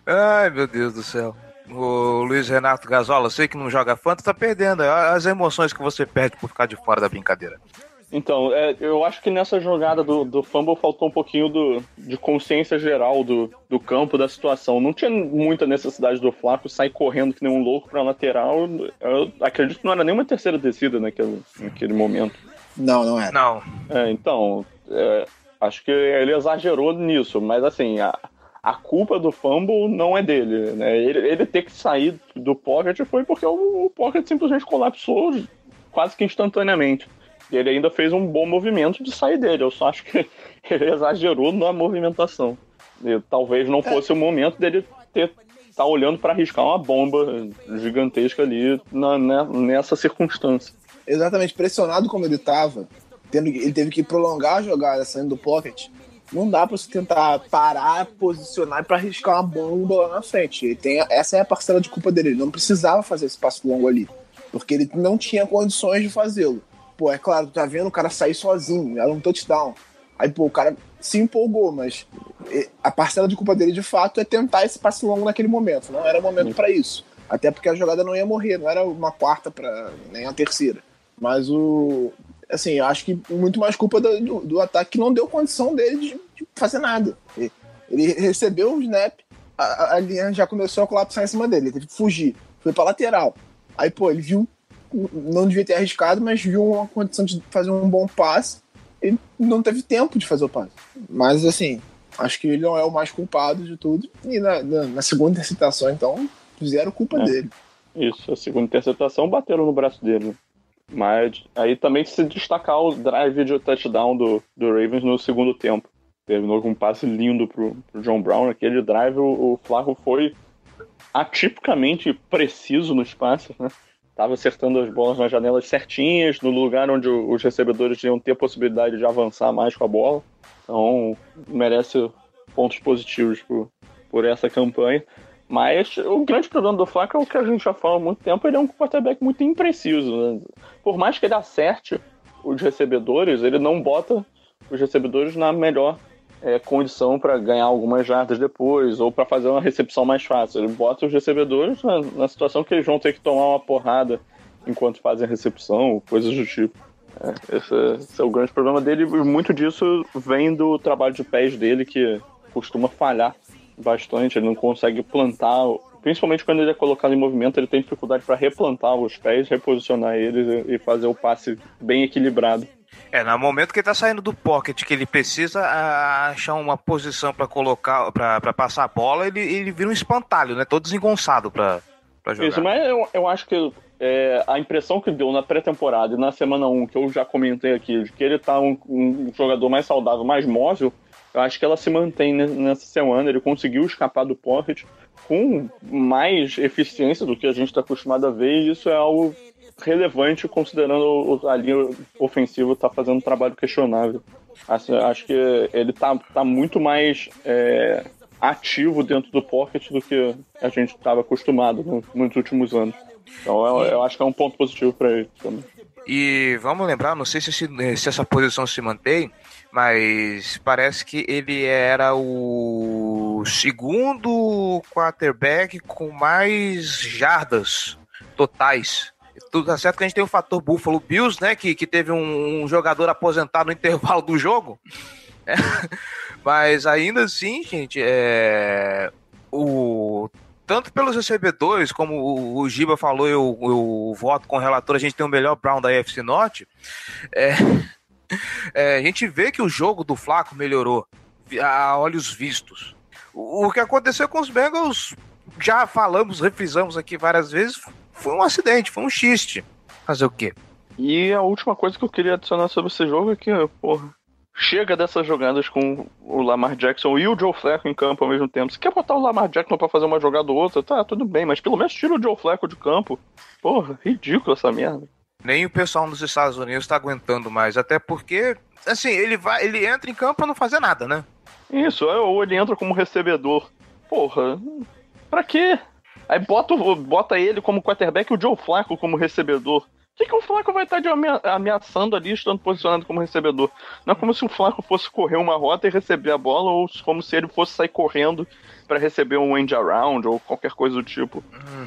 [SPEAKER 3] Ai, meu Deus do céu. O Luiz Renato Gasola, sei que não joga fanta, tá perdendo. As emoções que você perde por ficar de fora da brincadeira.
[SPEAKER 5] Então, é, eu acho que nessa jogada do, do fumble faltou um pouquinho do, de consciência geral do, do campo, da situação. Não tinha muita necessidade do Flaco sair correndo que nem um louco pra lateral. Eu acredito que não era nenhuma terceira descida naquele, naquele momento.
[SPEAKER 4] Não, não era.
[SPEAKER 3] Não.
[SPEAKER 5] É, então, é, acho que ele exagerou nisso, mas assim, a, a culpa do fumble não é dele, né? Ele, ele ter que sair do pocket foi porque o, o pocket simplesmente colapsou quase que instantaneamente. Ele ainda fez um bom movimento de sair dele. Eu só acho que ele exagerou na movimentação. E talvez não fosse o momento dele ter tá olhando para arriscar uma bomba gigantesca ali na, na, nessa circunstância.
[SPEAKER 4] Exatamente, pressionado como ele tava, tendo, ele teve que prolongar a jogada saindo do pocket. Não dá para você tentar parar, posicionar para arriscar uma bomba lá na frente. Ele tem, essa é a parcela de culpa dele. Ele não precisava fazer esse passo longo ali, porque ele não tinha condições de fazê-lo. Pô, é claro, tá vendo o cara sair sozinho, era um touchdown. Aí, pô, o cara se empolgou, mas a parcela de culpa dele de fato é tentar esse passe longo naquele momento. Não era momento para isso. Até porque a jogada não ia morrer, não era uma quarta para nem a terceira. Mas o. Assim, eu acho que muito mais culpa do, do, ataque que não deu condição dele de, de fazer nada. Ele, ele recebeu o um snap, a, a, linha já começou a colapsar em cima dele, ele teve que fugir. Foi pra lateral. Aí, pô, ele viu, não devia ter arriscado, mas viu uma condição de fazer um bom passe e não teve tempo de fazer o passe. Mas, assim, acho que ele não é o mais culpado de tudo. E na, na, na segunda interceptação, então, fizeram culpa é. dele.
[SPEAKER 5] Isso, a segunda interceptação bateram no braço dele. Mas aí também se destacar o drive de touchdown do, do Ravens no segundo tempo. Terminou com um passe lindo pro, pro John Brown. Aquele drive, o, o Flaco foi atipicamente preciso no espaço, né? Tava acertando as bolas nas janelas certinhas, no lugar onde os recebedores iam ter possibilidade de avançar mais com a bola. Então, merece pontos positivos por, por essa campanha. Mas o grande problema do Flaco é o que a gente já fala há muito tempo, ele é um quarterback muito impreciso. Né? Por mais que ele acerte os recebedores, ele não bota os recebedores na melhor é, condição para ganhar algumas jardas depois, ou para fazer uma recepção mais fácil. Ele bota os recebedores na, na, situação que eles vão ter que tomar uma porrada enquanto fazem recepção, coisas do tipo. É, esse, esse, é o grande problema dele, e muito disso vem do trabalho de pés dele, que costuma falhar bastante, ele não consegue plantar, principalmente quando ele é colocado em movimento, ele tem dificuldade para replantar os pés, reposicionar eles e fazer o passe bem equilibrado.
[SPEAKER 3] É, no momento que ele tá saindo do pocket, que ele precisa achar uma posição para colocar, para passar a bola, ele, ele vira um espantalho, né? Todo desengonçado pra, pra jogar.
[SPEAKER 5] Isso, mas eu, eu acho que é, a impressão que deu na pré-temporada e na semana 1, que eu já comentei aqui, de que ele tá um, um jogador mais saudável, mais móvel, eu acho que ela se mantém nessa semana. Ele conseguiu escapar do pocket com mais eficiência do que a gente está acostumado a ver, e isso é algo relevante considerando a linha ofensiva está fazendo um trabalho questionável. Assim, acho que ele está tá muito mais é, ativo dentro do pocket do que a gente estava acostumado no, nos últimos anos. Então eu, eu, acho que é um ponto positivo para ele também.
[SPEAKER 3] E vamos lembrar, não sei se, se, se essa posição se mantém, mas parece que ele era o segundo quarterback com mais jardas totais. Tudo tá certo que a gente tem o fator Buffalo Bills, né? Que, que teve um, um jogador aposentado no intervalo do jogo. É. Mas ainda assim, gente, é... o tanto pelos recebedores, como o, o Giba falou, eu, eu voto com o relator, a gente tem o melhor Brown da FC Norte. É, é, a gente vê que o jogo do Flaco melhorou a olhos vistos. O, o que aconteceu com os Bengals, já falamos, refrisamos aqui várias vezes, foi um acidente, foi um xiste. Fazer o quê?
[SPEAKER 5] E a última coisa que eu queria adicionar sobre esse jogo é que, porra, chega dessas jogadas com o Lamar Jackson e o Joe Flacco em campo ao mesmo tempo. Se quer botar o Lamar Jackson para fazer uma jogada ou outra, tá, tudo bem, mas pelo menos tira o Joe Flacco de campo. Porra, ridículo essa merda
[SPEAKER 3] nem o pessoal nos Estados Unidos está aguentando mais. Até porque, assim, ele vai, ele entra em campo para não fazer nada, né?
[SPEAKER 5] Isso, ou ele entra como recebedor. Porra, pra quê? Aí bota, bota ele como quarterback e o Joe Flacco como recebedor. O que, que o Flaco vai estar ameaçando ali, estando posicionado como recebedor? Não é como se o Flaco fosse correr uma rota e receber a bola, ou como se ele fosse sair correndo para receber um end around ou qualquer coisa do tipo.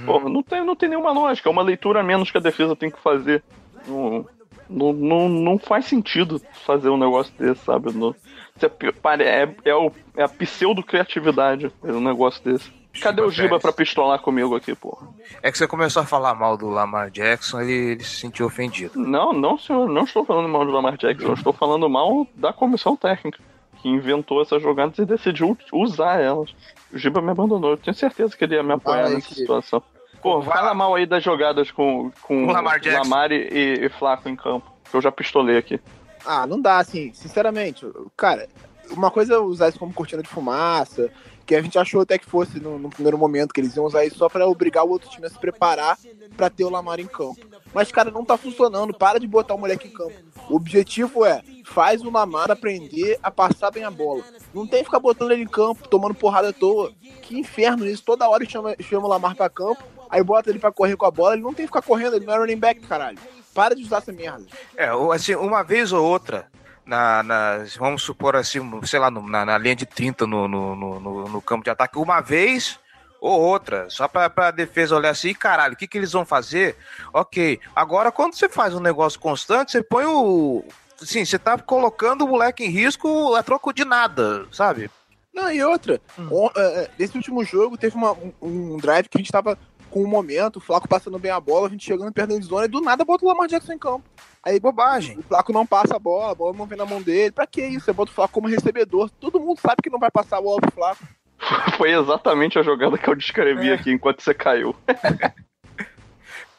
[SPEAKER 5] Uhum. Não tem, não tem nenhuma lógica. É uma leitura a menos que a defesa tem que fazer. Não, não, não, não faz sentido fazer um negócio desse, sabe? Não, é, é, é, o, é a pseudo-criatividade um negócio desse. Cadê o Giba pra pistolar comigo aqui, porra?
[SPEAKER 3] É que você começou a falar mal do Lamar Jackson e ele, ele se sentiu ofendido.
[SPEAKER 5] Não, não, senhor. Não estou falando mal do Lamar Jackson. Eu estou falando mal da comissão técnica. que inventou essas jogadas e decidiu usar elas. O Giba me abandonou. Eu tenho certeza que ele ia me apoiar
[SPEAKER 4] Ai,
[SPEAKER 5] nessa
[SPEAKER 4] que-
[SPEAKER 5] situação. Pô,
[SPEAKER 3] Vai
[SPEAKER 5] fala
[SPEAKER 3] lá.
[SPEAKER 5] mal aí das jogadas com, com
[SPEAKER 3] Com Lamar Jackson.
[SPEAKER 5] Lamar e, e- e Flaco em campo. Que eu já pistolei aqui.
[SPEAKER 4] Ah, não dá, assim, sinceramente. Cara, uma coisa é usar isso como cortina de fumaça, que a gente achou até que fosse no, no primeiro momento, que eles iam usar isso só pra obrigar o outro time a se preparar pra ter o Lamar em campo. Mas, cara, não tá funcionando. Para de botar o moleque em campo. O objetivo é, faz o Lamar aprender a passar bem a bola. Não tem que ficar botando ele em campo, tomando porrada à toa. Que inferno isso. Toda hora chama, chama o Lamar pra campo, aí bota ele pra correr com a bola. Ele não tem que ficar correndo, ele não é running back, caralho. Para de usar essa merda.
[SPEAKER 3] É, assim, uma vez ou outra, na, vamos supor assim, sei lá, na, na linha de 30 no, no, no, no- campo de ataque, uma vez ou outra, só pra, pra defesa olhar assim, caralho, o que, que eles vão fazer? Ok, agora quando você faz um negócio constante, você põe o. Assim, você tá colocando o moleque em risco a troco de nada, sabe?
[SPEAKER 4] Não, e outra, on- é, é, nesse último jogo teve uma- um, um drive que a gente tava com um momento, o Flaco passando bem a bola, a gente chegando perto da zona e do nada bota o Lamar Jackson em campo. Aí
[SPEAKER 3] Bobagem.
[SPEAKER 4] o Flaco não passa a bola, a bola não vem na mão dele. Pra que isso? Você bota o Flaco como recebedor. Todo mundo sabe que não vai passar a bola pro Flaco.
[SPEAKER 5] Foi exatamente a jogada que eu descrevi
[SPEAKER 3] É.
[SPEAKER 5] aqui enquanto você caiu.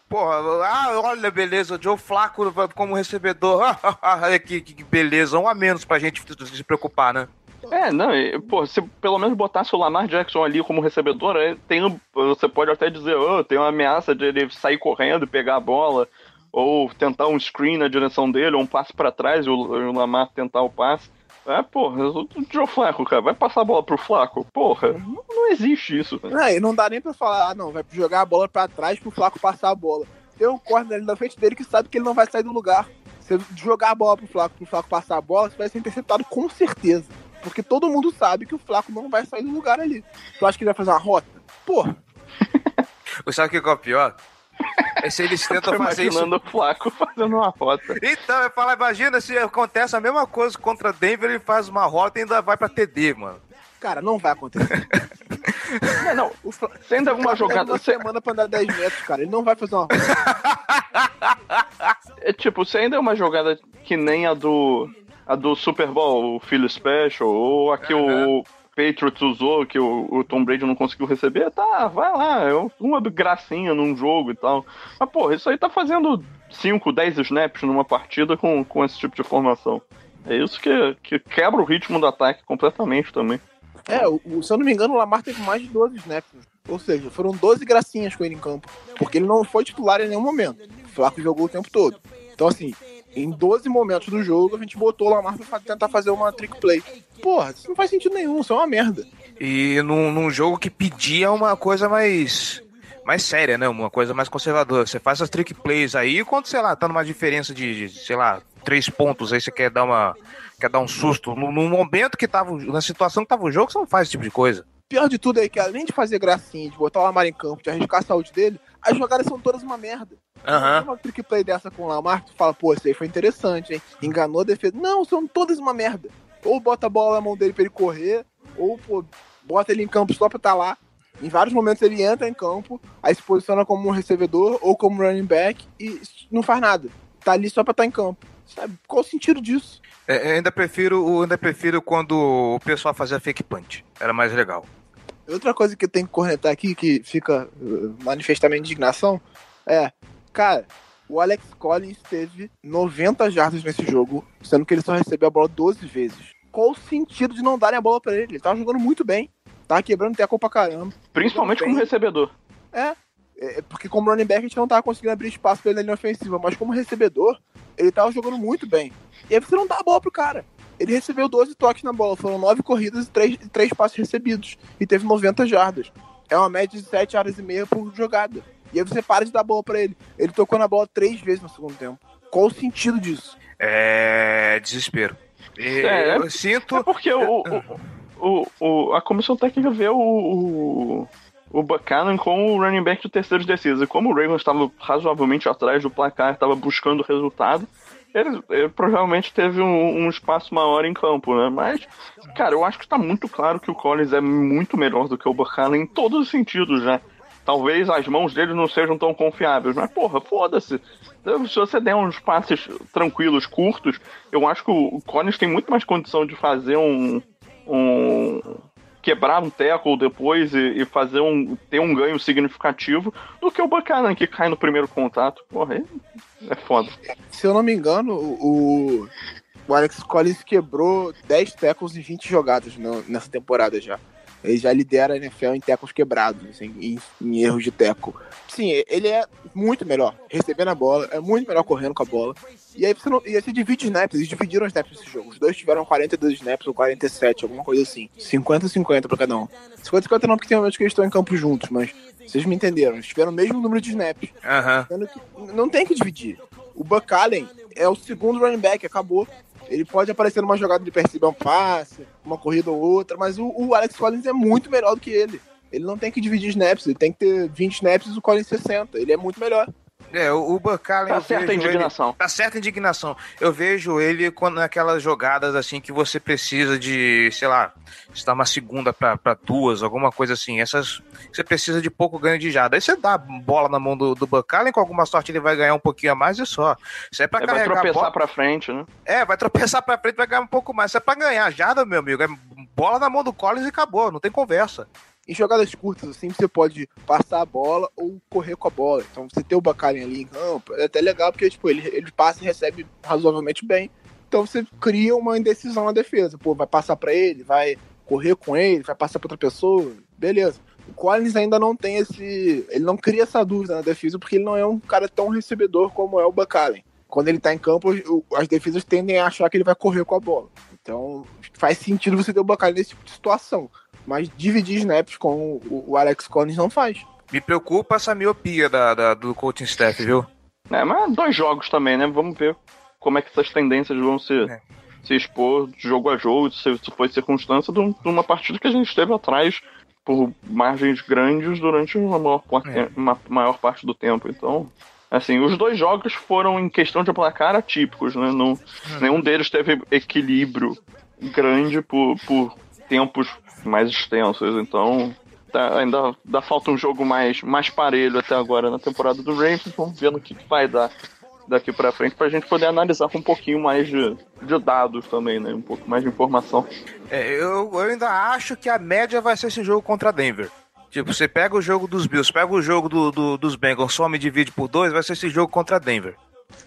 [SPEAKER 3] Porra, ah, olha, beleza, o Joe Flaco como recebedor. Que, que beleza, um a menos pra gente se preocupar, né?
[SPEAKER 5] É, não, e, pô, se pelo menos botasse o Lamar Jackson ali como recebedor, tem, você pode até dizer, oh, tem uma ameaça de ele sair correndo e pegar a bola, ou tentar um screen na direção dele, ou um passe pra trás e o, o Lamar tentar o passe. É, porra, o Joe Flaco, cara, vai passar a bola pro Flaco? Porra, não, não existe isso.
[SPEAKER 4] Não, e não dá nem pra falar, ah, não, vai jogar a bola pra trás pro Flaco passar a bola. Tem um corner ali na frente dele que sabe que ele não vai sair do lugar. Você jogar a bola pro Flaco, pro Flaco passar a bola, você vai ser interceptado com certeza. Porque todo mundo sabe que o Flaco não vai sair do lugar ali. Tu acha que ele vai fazer uma rota? Porra,
[SPEAKER 3] Sabe o que é o pior? É se eles
[SPEAKER 5] Tô
[SPEAKER 3] tentam fazer isso.
[SPEAKER 5] o Flaco fazendo uma rota.
[SPEAKER 3] Então, eu falo, imagina se acontece a mesma coisa contra Denver, ele faz uma rota e ainda vai pra TD, mano.
[SPEAKER 4] cara, não vai acontecer.
[SPEAKER 5] Não, não,
[SPEAKER 4] O Fla-
[SPEAKER 5] você ainda alguma jogada.
[SPEAKER 4] uma semana pra andar 10 metros, cara. Ele não vai fazer uma rota.
[SPEAKER 5] é tipo, você ainda é uma jogada que nem a do. A do Super Bowl, o Phil Special, ou a que o Patriots usou, que o, o Tom Brady não conseguiu receber, tá, vai lá, é uma gracinha num jogo e tal. Mas, porra, isso aí tá fazendo 5, 10 snaps numa partida com, com esse tipo de formação. É isso que, que quebra o ritmo do ataque completamente também.
[SPEAKER 4] É, o, se eu não me engano, o Lamar teve mais de 12 snaps. Ou seja, foram 12 gracinhas com ele em campo. Porque ele não foi titular em nenhum momento. O Flaco jogou o tempo todo. Então, assim, em 12 momentos do jogo, a gente botou o Lamar pra tentar fazer uma trick play. Porra, isso não faz sentido nenhum, isso é uma merda.
[SPEAKER 3] E num, num jogo que pedia uma coisa mais. Mais séria, né? Uma coisa mais conservadora. Você faz as trick plays aí, quando, sei lá, tá numa diferença de, de, sei lá, três pontos, aí você quer dar uma. Quer dar um susto. No, no momento que tava. Na situação que tava o jogo, você não faz esse tipo de coisa.
[SPEAKER 4] Pior de tudo é que, além de fazer gracinha, de botar o Lamar em campo, de arriscar a saúde dele, as jogadas são todas uma merda.
[SPEAKER 3] Aham.
[SPEAKER 4] Uma trick play dessa com o Lamar, tu fala, pô, isso aí foi interessante, hein? Enganou a defesa. Não, são todas uma merda. Ou bota a bola na mão dele pra ele correr, ou, pô, bota ele em campo só pra estar lá. Em vários momentos ele entra em campo, aí se posiciona como um recebedor ou como running back e não faz nada. Tá ali só pra estar em campo. Sabe? Qual o sentido disso?
[SPEAKER 3] É, ainda prefiro, ainda prefiro quando o pessoal fazia fake punch. Era mais legal.
[SPEAKER 4] Outra coisa que eu tenho que cornetar aqui, que fica uh, manifestamente indignação, é, cara, o Alex Collins teve 90 jardas nesse jogo, sendo que ele só recebeu a bola 12 vezes. Qual o sentido de não darem a bola pra ele? Ele tava jogando muito bem, tava quebrando teco pra caramba.
[SPEAKER 5] Principalmente como recebedor.
[SPEAKER 4] É, é, porque como running back a gente não tava conseguindo abrir espaço pra ele na linha ofensiva, mas como recebedor, ele tava jogando muito bem. E aí você não dá a bola pro cara. Ele recebeu 12 toques na bola, foram 9 corridas e 3, e 3 passes recebidos. E teve 90 jardas. É uma média de 7 jardas e meia por jogada. E aí você para de dar a bola pra ele. Ele tocou na bola 3 vezes no segundo tempo. Qual o sentido disso?
[SPEAKER 3] É. Desespero. E
[SPEAKER 5] É,
[SPEAKER 3] eu sinto.
[SPEAKER 5] É porque o, o, o, o- a comissão técnica vê o, o, o Buchanan com o running back do terceiro descida. E como o Ravens estava razoavelmente atrás do placar, estava buscando o resultado, ele, ele provavelmente teve um, um espaço maior em campo, né? Mas, cara, eu acho que está muito claro que o Collins é muito melhor do que o Buchanan em todos os sentidos já. talvez as mãos dele não sejam tão confiáveis. Mas, porra, foda-se. Se você der uns passes tranquilos, curtos, eu acho que o Collins tem muito mais condição de fazer um. um quebrar um tackle depois e, e, fazer um ter um ganho significativo do que o Buchanan que cai no primeiro contato. Porra, é, é foda.
[SPEAKER 4] Se eu não me engano, o, o Alex Collins quebrou 10 tackles em 20 jogadas no, nessa temporada já. Ele já lidera a NFL em tecos quebrados, assim, em, em, erros de teco. Sim, ele é muito melhor recebendo a bola, é muito melhor correndo com a bola. E aí você, não, e aí você divide snaps, eles dividiram os snaps nesse jogo. Os dois tiveram 42 snaps ou 47, alguma coisa assim. 50-50 pra cada um. 50-50 não, porque tem momentos que eles estão em campo juntos, mas vocês me entenderam. Eles tiveram o mesmo número de snaps.
[SPEAKER 3] Uhum.
[SPEAKER 4] Não tem que dividir. O Buck Allen é o segundo running back, acabou. Ele pode aparecer numa jogada de perceber um passe, uma corrida ou outra, mas o, o, Alex Collins é muito melhor do que ele. Ele não tem que dividir snaps, ele tem que ter 20 snaps e o Collins 60. Ele é muito melhor.
[SPEAKER 3] É, o, o Bucalen.
[SPEAKER 5] Tá certa indignação.
[SPEAKER 3] Ele, tá certa indignação. Eu vejo ele quando naquelas jogadas assim que você precisa de, sei lá, está uma segunda para duas, alguma coisa assim. Essas. Você precisa de pouco ganho de jada. Aí você dá bola na mão do, do com alguma sorte ele vai ganhar um pouquinho a mais e só. Isso é pra é, carregar.
[SPEAKER 5] Vai tropeçar pra frente, né?
[SPEAKER 3] É, vai tropeçar pra frente, vai ganhar um pouco mais. Isso é pra ganhar jada, meu amigo. É bola na mão do Collins e acabou, não tem conversa.
[SPEAKER 4] Em jogadas curtas, assim, você pode passar a bola ou correr com a bola. Então, você ter o Bacalhau ali em campo é até legal, porque tipo, ele, ele passa e recebe razoavelmente bem. Então, você cria uma indecisão na defesa. Pô, vai passar para ele, vai correr com ele, vai passar para outra pessoa, beleza. O Collins ainda não tem esse. Ele não cria essa dúvida na defesa, porque ele não é um cara tão recebedor como é o Bacalhau. Quando ele tá em campo, as defesas tendem a achar que ele vai correr com a bola. Então, faz sentido você ter o Bacalhau nesse tipo de situação. Mas dividir snaps com o, Alex Collins não faz.
[SPEAKER 3] Me preocupa essa miopia da, da, do coaching staff, viu?
[SPEAKER 5] É, mas dois jogos também, né? Vamos ver como é que essas tendências vão se, é. se expor de jogo a jogo, se, se foi circunstância de, uma partida que a gente esteve atrás por margens grandes durante uma maior, é. uma maior parte do tempo. Então, assim, os dois jogos foram em questão de placar atípicos, né? Não, hum. Nenhum deles teve equilíbrio grande por, por tempos mais extensos, então tá, ainda dá falta um jogo mais, mais parelho até agora na temporada do Ravens. Vamos ver no que, que vai dar daqui para frente para a gente poder analisar com um pouquinho mais de, de dados também, né? Um pouco mais de informação.
[SPEAKER 3] É, eu, eu ainda acho que a média vai ser esse jogo contra Denver. Tipo, você pega o jogo dos Bills, pega o jogo do, do, dos Bengals, some e divide por dois, vai ser esse jogo contra Denver.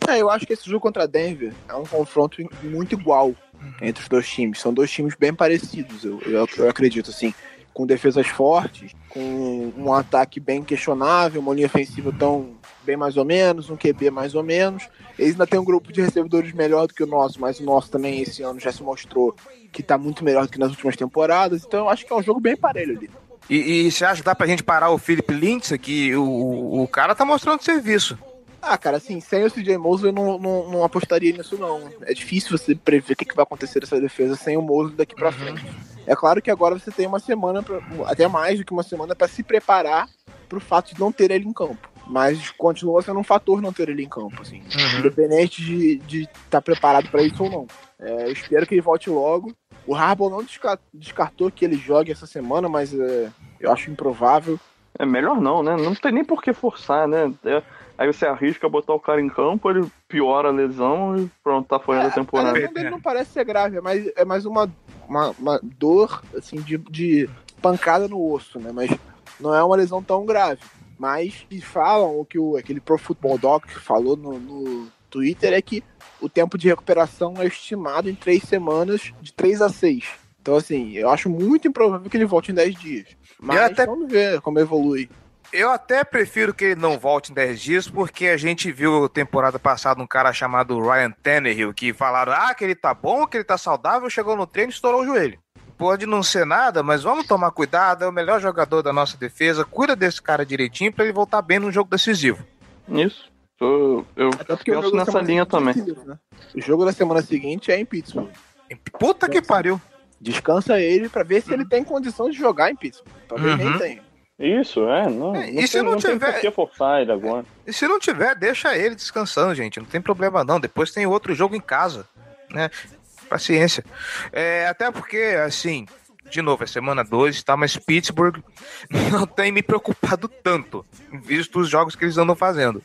[SPEAKER 4] É, eu acho que esse jogo contra Denver é um confronto muito igual. Entre os dois times. São dois times bem parecidos, eu, eu, eu, acredito, assim. Com defesas fortes, com um ataque bem questionável, uma linha ofensiva tão bem mais ou menos, um QB mais ou menos. Eles ainda têm um grupo de recebedores melhor do que o nosso, mas o nosso também esse ano já se mostrou que está muito melhor do que nas últimas temporadas. Então eu acho que é um jogo bem parelho ali.
[SPEAKER 3] E, e você acha que dá pra gente parar o Philip Lynch aqui? O, o cara tá mostrando serviço.
[SPEAKER 4] Ah, cara, assim, sem o CJ Mosley eu não, não, não, apostaria nisso, não. É difícil você prever o que, que vai acontecer nessa defesa sem o Mosley daqui pra uhum. frente. É claro que agora você tem uma semana, pra, até mais do que uma semana, para se preparar pro fato de não ter ele em campo. Mas continua sendo um fator não ter ele em campo, assim. Uhum. Independente de estar tá preparado para isso ou não. É, eu espero que ele volte logo. O Harbaugh não descartou que ele jogue essa semana, mas é, eu acho improvável.
[SPEAKER 5] É melhor não, né? Não tem nem por que forçar, né? É Aí você arrisca botar o cara em campo, ele piora a lesão e pronto, tá fora é, da temporada. A lesão
[SPEAKER 4] dele não parece ser grave, é mais, é mais uma, uma, uma dor assim, de, de pancada no osso, né? Mas não é uma lesão tão grave. Mas e falam o que o, aquele Pro Football Doc falou no, no Twitter é que o tempo de recuperação é estimado em três semanas, de três a seis. Então, assim, eu acho muito improvável que ele volte em 10 dias. Mas até... vamos ver como evolui.
[SPEAKER 3] Eu até prefiro que ele não volte em 10 dias, porque a gente viu temporada passada um cara chamado Ryan Tannehill, que falaram ah, que ele tá bom, que ele tá saudável, chegou no treino e estourou o joelho. Pode não ser nada, mas vamos tomar cuidado, é o melhor jogador da nossa defesa, cuida desse cara direitinho para ele voltar bem no jogo decisivo.
[SPEAKER 5] Isso. Eu, eu penso nessa linha também. Né?
[SPEAKER 4] O jogo da semana seguinte é em Pittsburgh.
[SPEAKER 3] Puta que pariu.
[SPEAKER 4] Descansa ele para ver se ele tem condição de jogar em Pittsburgh. Talvez uhum. nem tenha.
[SPEAKER 5] Isso, é. Não, é, e se tem, não, não tiver. Tem forçar ele agora.
[SPEAKER 3] E se não tiver, deixa ele descansando, gente. Não tem problema, não. Depois tem outro jogo em casa. Né? Paciência. É, até porque, assim, de novo, é semana 2, tá? Mas Pittsburgh não tem me preocupado tanto, visto os jogos que eles andam fazendo.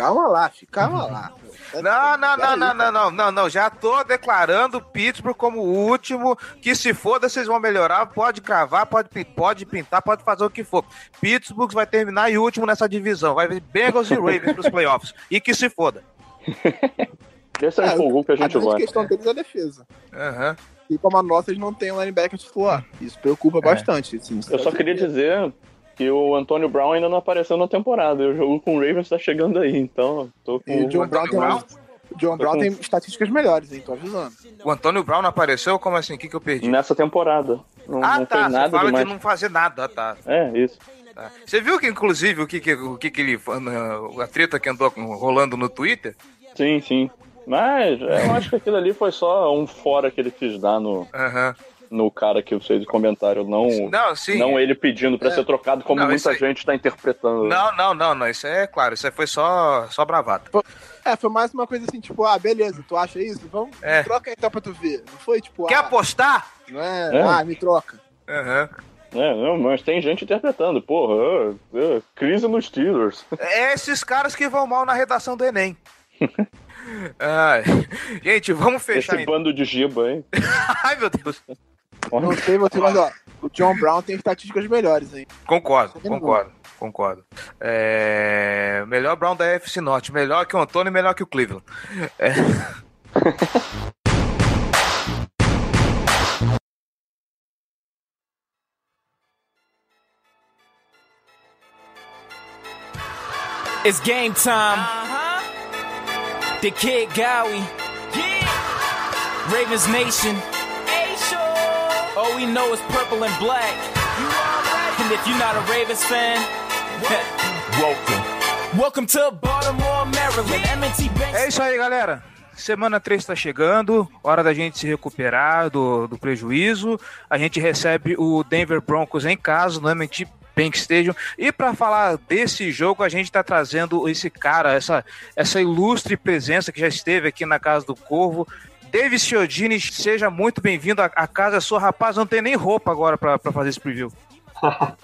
[SPEAKER 4] Calma lá, filho, calma lá.
[SPEAKER 3] Não, não, não, não, não, não, não, não. Já tô declarando Pittsburgh como o último. Que se foda, vocês vão melhorar. Pode cravar, pode, pode pintar, pode fazer o que for. Pittsburgh vai terminar em último nessa divisão. Vai ver Bengals e Ravens pros playoffs. E que se foda.
[SPEAKER 5] Esse é o
[SPEAKER 4] É,
[SPEAKER 5] empolgou que a
[SPEAKER 4] A
[SPEAKER 5] gente vai.
[SPEAKER 4] questão deles é a defesa.
[SPEAKER 3] Aham.
[SPEAKER 4] E como a nossa, eles não têm um linebacker titular. Isso preocupa bastante. assim.
[SPEAKER 5] Eu só queria dizer que o Antônio Brown ainda não apareceu na temporada. E o jogo com o Ravens tá chegando aí, então tô com.
[SPEAKER 4] E o John
[SPEAKER 3] o
[SPEAKER 4] Brown tem,
[SPEAKER 3] Brown?
[SPEAKER 4] John Brown tem estatísticas melhores, hein? Tô avisando.
[SPEAKER 3] O Antônio Brown não apareceu? Como assim? O que, que eu perdi?
[SPEAKER 5] Nessa temporada. Não,
[SPEAKER 3] ah,
[SPEAKER 5] não
[SPEAKER 3] tá.
[SPEAKER 5] fez
[SPEAKER 3] Você
[SPEAKER 5] nada
[SPEAKER 3] fala
[SPEAKER 5] demais.
[SPEAKER 3] de não fazer nada. Tá.
[SPEAKER 5] É, isso.
[SPEAKER 3] tá. Você viu que, inclusive, o que, que, o que, que ele. A treta que andou rolando no Twitter?
[SPEAKER 5] Sim, sim. Mas eu acho que aquilo ali foi só um fora que ele quis dar no,
[SPEAKER 3] Aham.
[SPEAKER 5] No cara que fez o comentário, não,
[SPEAKER 3] Não, sim.
[SPEAKER 5] não ele pedindo pra
[SPEAKER 4] É.
[SPEAKER 5] ser trocado, como
[SPEAKER 3] Não,
[SPEAKER 5] muita
[SPEAKER 3] aí-
[SPEAKER 5] gente tá interpretando.
[SPEAKER 3] Não, não, não, não. Isso é claro. Isso aí foi só, só bravata.
[SPEAKER 4] É, foi mais uma coisa assim, tipo, ah, beleza, tu acha isso? Vamos,
[SPEAKER 3] É.
[SPEAKER 4] troca então pra tu ver. Não foi tipo,
[SPEAKER 3] Quer
[SPEAKER 4] ah,
[SPEAKER 3] apostar?
[SPEAKER 4] não é,
[SPEAKER 5] É.
[SPEAKER 4] ah, me troca.
[SPEAKER 3] Aham.
[SPEAKER 5] É, não, mas tem gente interpretando. Porra, é, é, crise nos Steelers.
[SPEAKER 3] É esses caras que vão mal na redação do Enem. Ai. Gente, vamos fechar
[SPEAKER 5] Esse
[SPEAKER 3] então.
[SPEAKER 5] bando de giba, hein?
[SPEAKER 3] Ai, meu Deus.
[SPEAKER 4] Não sei você, mas ó, o John Brown tem estatísticas melhores, hein?
[SPEAKER 3] Concordo,
[SPEAKER 4] Tá vendo,
[SPEAKER 3] concordo, concordo. É... Melhor Brown da FC Norte. Melhor que o Antônio e melhor que o Cleveland. É.
[SPEAKER 2] It's game time. The Kid Gowie. Ravens Nation. All we know is purple and black. And if you're not a Ravens fan, welcome. Welcome to Baltimore, Maryland. M&T Bank.
[SPEAKER 3] É isso aí, galera. Semana 3 está chegando, hora da gente se recuperar do, do prejuízo. A gente recebe o Denver Broncos em casa, no M&T Bank Stadium. E para falar desse jogo, a gente está trazendo esse cara, essa, essa ilustre presença que já esteve aqui na Casa do Corvo. David Chiodini, seja muito bem-vindo. A casa sua, rapaz. Não tem nem roupa agora para fazer esse preview.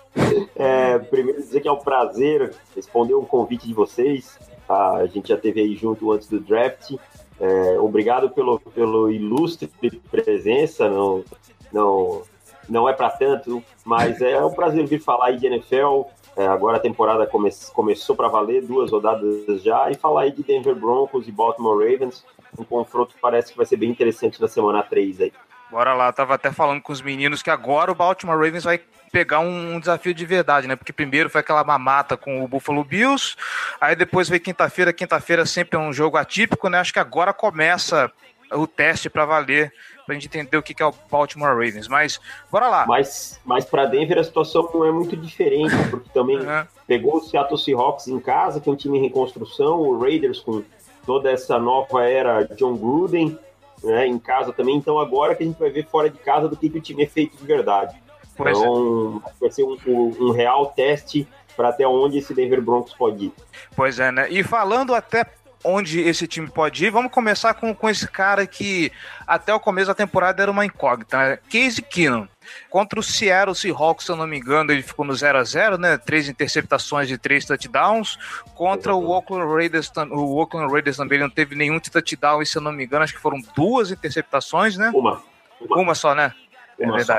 [SPEAKER 6] É, primeiro dizer que é um prazer responder um convite de vocês. Ah, a gente já teve aí junto antes do draft. É, obrigado pelo, pelo ilustre presença. Não, não, não é para tanto, mas é um prazer vir falar aí de NFL. É, agora a temporada come, começou para valer, duas rodadas já, e falar aí de Denver Broncos e Baltimore Ravens. Um confronto que parece que vai ser bem interessante na semana 3 aí.
[SPEAKER 3] Bora lá, tava até falando com os meninos que agora o Baltimore Ravens vai pegar um, um desafio de verdade, né? Porque primeiro foi aquela mamata com o Buffalo Bills, aí depois veio quinta-feira, quinta-feira sempre é um jogo atípico, né? Acho que agora começa o teste para valer, pra gente entender o que que é o Baltimore Ravens. Mas bora lá.
[SPEAKER 6] Mas, mas para Denver a situação não é muito diferente, porque também
[SPEAKER 3] Uhum.
[SPEAKER 6] pegou o Seattle Seahawks em casa, que é um time em reconstrução, o Raiders com toda essa nova era John Gruden, né, em casa também. Então agora que a gente vai ver fora de casa do que, que o time é feito de verdade.
[SPEAKER 3] Pois é.
[SPEAKER 6] então vai ser um, um- um real teste para até onde esse Denver Broncos pode ir.
[SPEAKER 3] Pois é, né? E falando até onde esse time pode ir, vamos começar com, com esse cara que até o começo da temporada era uma incógnita, né? Casey Keenum. Contra o Seattle Seahawks, se eu não me engano, ele ficou no 0 a 0 né? Três interceptações e três touchdowns. Contra o Oakland Raiders, o Oakland Raiders também não teve nenhum touchdown, e se eu não me engano, acho que foram duas interceptações, né?
[SPEAKER 6] Uma. uma.
[SPEAKER 3] Uma só, né? É
[SPEAKER 6] Uma só.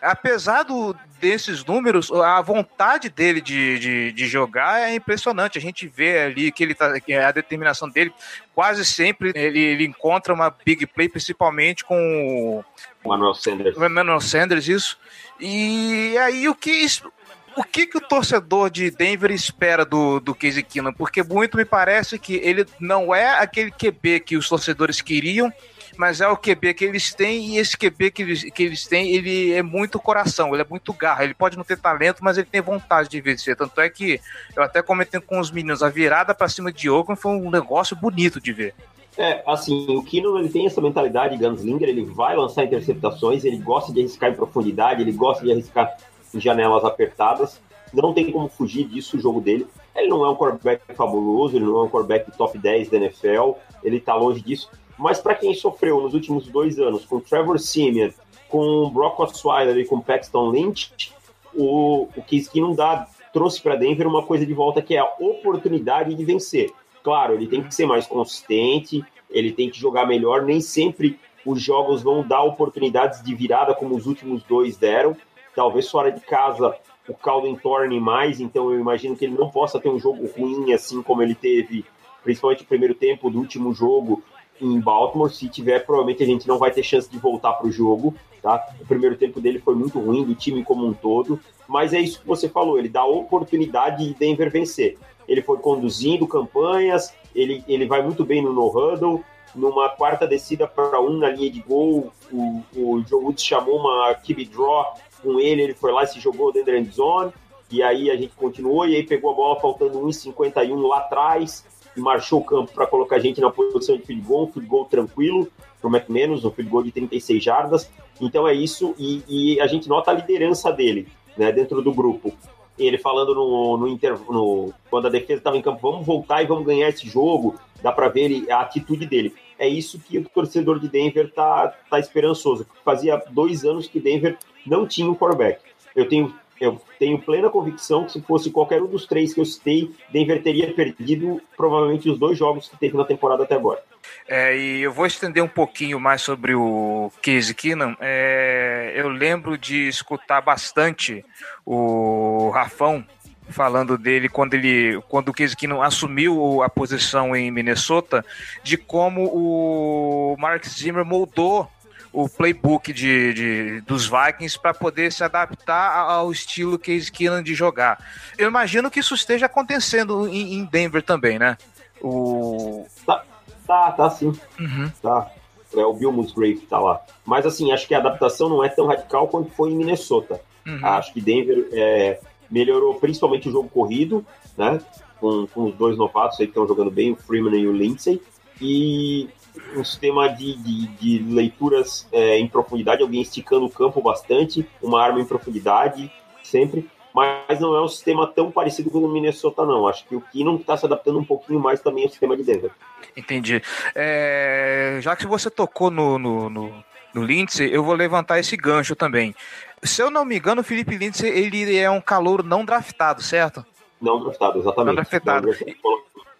[SPEAKER 3] Apesar do- desses números, a vontade dele de, de, de jogar é impressionante. A gente vê ali que ele tá, que a determinação dele, quase sempre ele, ele encontra uma big play, principalmente com
[SPEAKER 6] O Manuel Sanders.
[SPEAKER 3] o Emmanuel Sanders, isso. E aí o que o que, que o torcedor de Denver espera do, do Casey Keenum? Porque muito me parece que ele não é aquele QB que os torcedores queriam, mas é o QB que eles têm, e esse QB que eles, que eles têm, ele é muito coração, ele é muito garra. Ele pode não ter talento, mas ele tem vontade de vencer. Tanto é que eu até comentei com os meninos, a virada para cima de Oakland foi um negócio bonito de ver.
[SPEAKER 6] É, assim, o Kino ele tem essa mentalidade de Gunslinger, ele vai lançar interceptações, ele gosta de arriscar em profundidade, ele gosta de arriscar em janelas apertadas. Não tem como fugir disso o jogo dele. Ele não é um quarterback fabuloso, ele não é um quarterback top 10 da NFL, ele tá longe disso. Mas para quem sofreu nos últimos dois anos com Trevor Simeon com Brock Osweiler e com Paxton Lynch, o, o Case Keenum dá, trouxe para Denver uma coisa de volta que é a oportunidade de vencer. Claro, ele tem que ser mais consistente, ele tem que jogar melhor, nem sempre os jogos vão dar oportunidades de virada como os últimos dois deram. Talvez fora de casa o Calden torne mais, então eu imagino que ele não possa ter um jogo ruim assim como ele teve, principalmente no primeiro tempo do último jogo em Baltimore. Se tiver, provavelmente a gente não vai ter chance de voltar para o jogo. Tá? O primeiro tempo dele foi muito ruim, do time como um todo, mas é isso que você falou, ele dá oportunidade de Denver vencer. Ele foi conduzindo campanhas, ele, ele vai muito bem no no-huddle, numa quarta descida para um na linha de gol, o, o Joe Woods chamou uma keep draw com ele, ele foi lá e se jogou dentro da end zone, e aí a gente continuou, e aí pegou a bola faltando 1,51 lá atrás, marchou o campo para colocar a gente na posição de field goal, um field goal tranquilo para o McManus, um field goal de 36 jardas. Então é isso, e, e, a gente nota a liderança dele né, dentro do grupo. Ele falando no, no, no quando a defesa estava em campo, vamos voltar e vamos ganhar esse jogo. Dá para ver ele, a atitude dele. É isso que o torcedor de Denver tá, tá esperançoso. Fazia dois anos que Denver não tinha um quarterback. Eu tenho eu tenho plena convicção que se fosse qualquer um dos três que eu citei, Denver teria perdido provavelmente os dois jogos que teve na temporada até agora.
[SPEAKER 3] É, e eu vou estender um pouquinho mais sobre o Case Keenum. É, eu lembro de escutar bastante o Rafão falando dele quando ele quando o Case Keenum assumiu a posição em Minnesota, de como o Mark Zimmer moldou o playbook de, de dos Vikings para poder se adaptar ao estilo Case Keenum de jogar. Eu imagino que isso esteja acontecendo em, em Denver também, né? O...
[SPEAKER 6] Tá, tá, tá sim. Uhum. Tá. É o Bill Musgrave que tá lá. Mas assim, acho que a adaptação não é tão radical quanto foi em Minnesota. Uhum. Acho que Denver é, melhorou principalmente o jogo corrido, né? Com, com os dois novatos aí que estão jogando bem, o Freeman e o Lindsay. E um sistema de, de, de leituras é, em profundidade, alguém esticando o campo bastante, uma arma em profundidade, sempre. Mas não é um sistema tão parecido com o Minnesota, não. Acho que o Keenum está se adaptando um pouquinho mais também ao sistema de Denver.
[SPEAKER 3] Entendi. É, já que você tocou no, no, no, no Lindsay, eu vou levantar esse gancho também. Se eu não me engano, o Felipe Lindsay ele é um calor não draftado, certo?
[SPEAKER 6] Não draftado, exatamente. Não
[SPEAKER 3] draftado. Não draftado.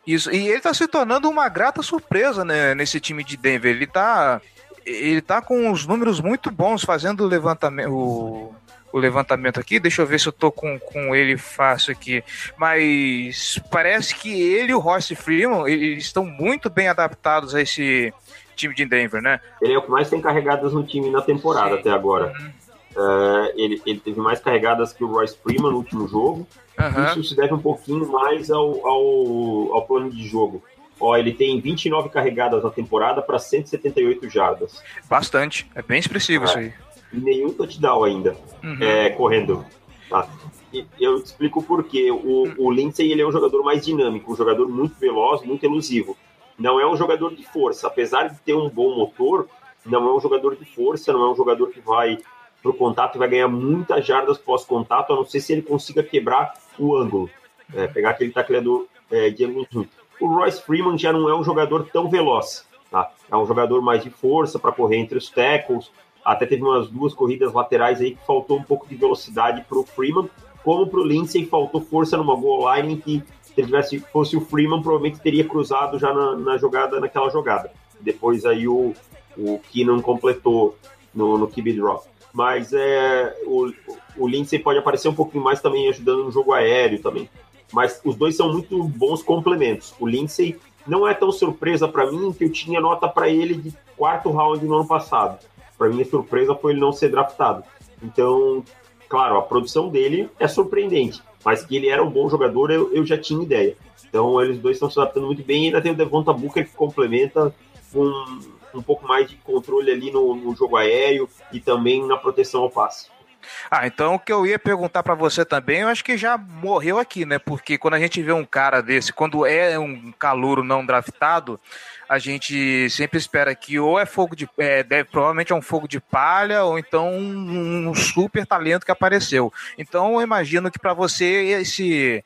[SPEAKER 3] Isso, e ele tá se tornando uma grata surpresa né, nesse time de Denver. Ele tá, ele tá com os números muito bons fazendo o levantamento. O, o levantamento aqui, deixa eu ver se eu tô com, com ele fácil aqui. Mas parece que ele e o Royce Freeman eles estão muito bem adaptados a esse time de Denver, né?
[SPEAKER 6] Ele é o que mais tem carregadas no time na temporada Sim. até agora. Uhum. Uh, ele, ele teve mais carregadas que o Royce Freeman no último jogo. Uhum. Isso se deve um pouquinho mais ao, ao, ao plano de jogo. Ó, ele tem 29 carregadas na temporada para 178 jardas.
[SPEAKER 3] Bastante, é bem expressivo é. isso aí.
[SPEAKER 6] E nenhum touchdown ainda, uhum. é, correndo. Tá. E eu te explico por quê. O, o Lindsay ele é um jogador mais dinâmico, um jogador muito veloz, muito elusivo. Não é um jogador de força. Apesar de ter um bom motor, não é um jogador de força, não é um jogador que vai pro contato e vai ganhar muitas jardas pós-contato, a não ser se ele consiga quebrar o ângulo, é, pegar aquele tacleador é, de ângulo O Royce Freeman já não é um jogador tão veloz, tá? É um jogador mais de força para correr entre os tackles. Até teve umas duas corridas laterais aí que faltou um pouco de velocidade para o Freeman, como para o Lindsay faltou força numa goal line que se tivesse fosse o Freeman provavelmente teria cruzado já na, na jogada naquela jogada. Depois aí o o Keenan completou no, no QB drop mas é, o, o Lindsay pode aparecer um pouquinho mais também ajudando no jogo aéreo também. Mas os dois são muito bons complementos. O Lindsay não é tão surpresa para mim que eu tinha nota para ele de quarto round no ano passado. Para mim a surpresa foi ele não ser draftado. Então, claro, a produção dele é surpreendente, mas que ele era um bom jogador eu, eu já tinha ideia. Então eles dois estão se adaptando muito bem e ainda tem o Devonta Booker que complementa com um pouco mais de controle ali no, no jogo aéreo e também na proteção ao passe.
[SPEAKER 3] Ah, então o que eu ia perguntar para você também, eu acho que já morreu aqui, né? Porque quando a gente vê um cara desse, quando é um calouro não draftado, a gente sempre espera que ou é fogo de. É, deve, provavelmente é um fogo de palha, ou então um, um super talento que apareceu. Então eu imagino que para você esse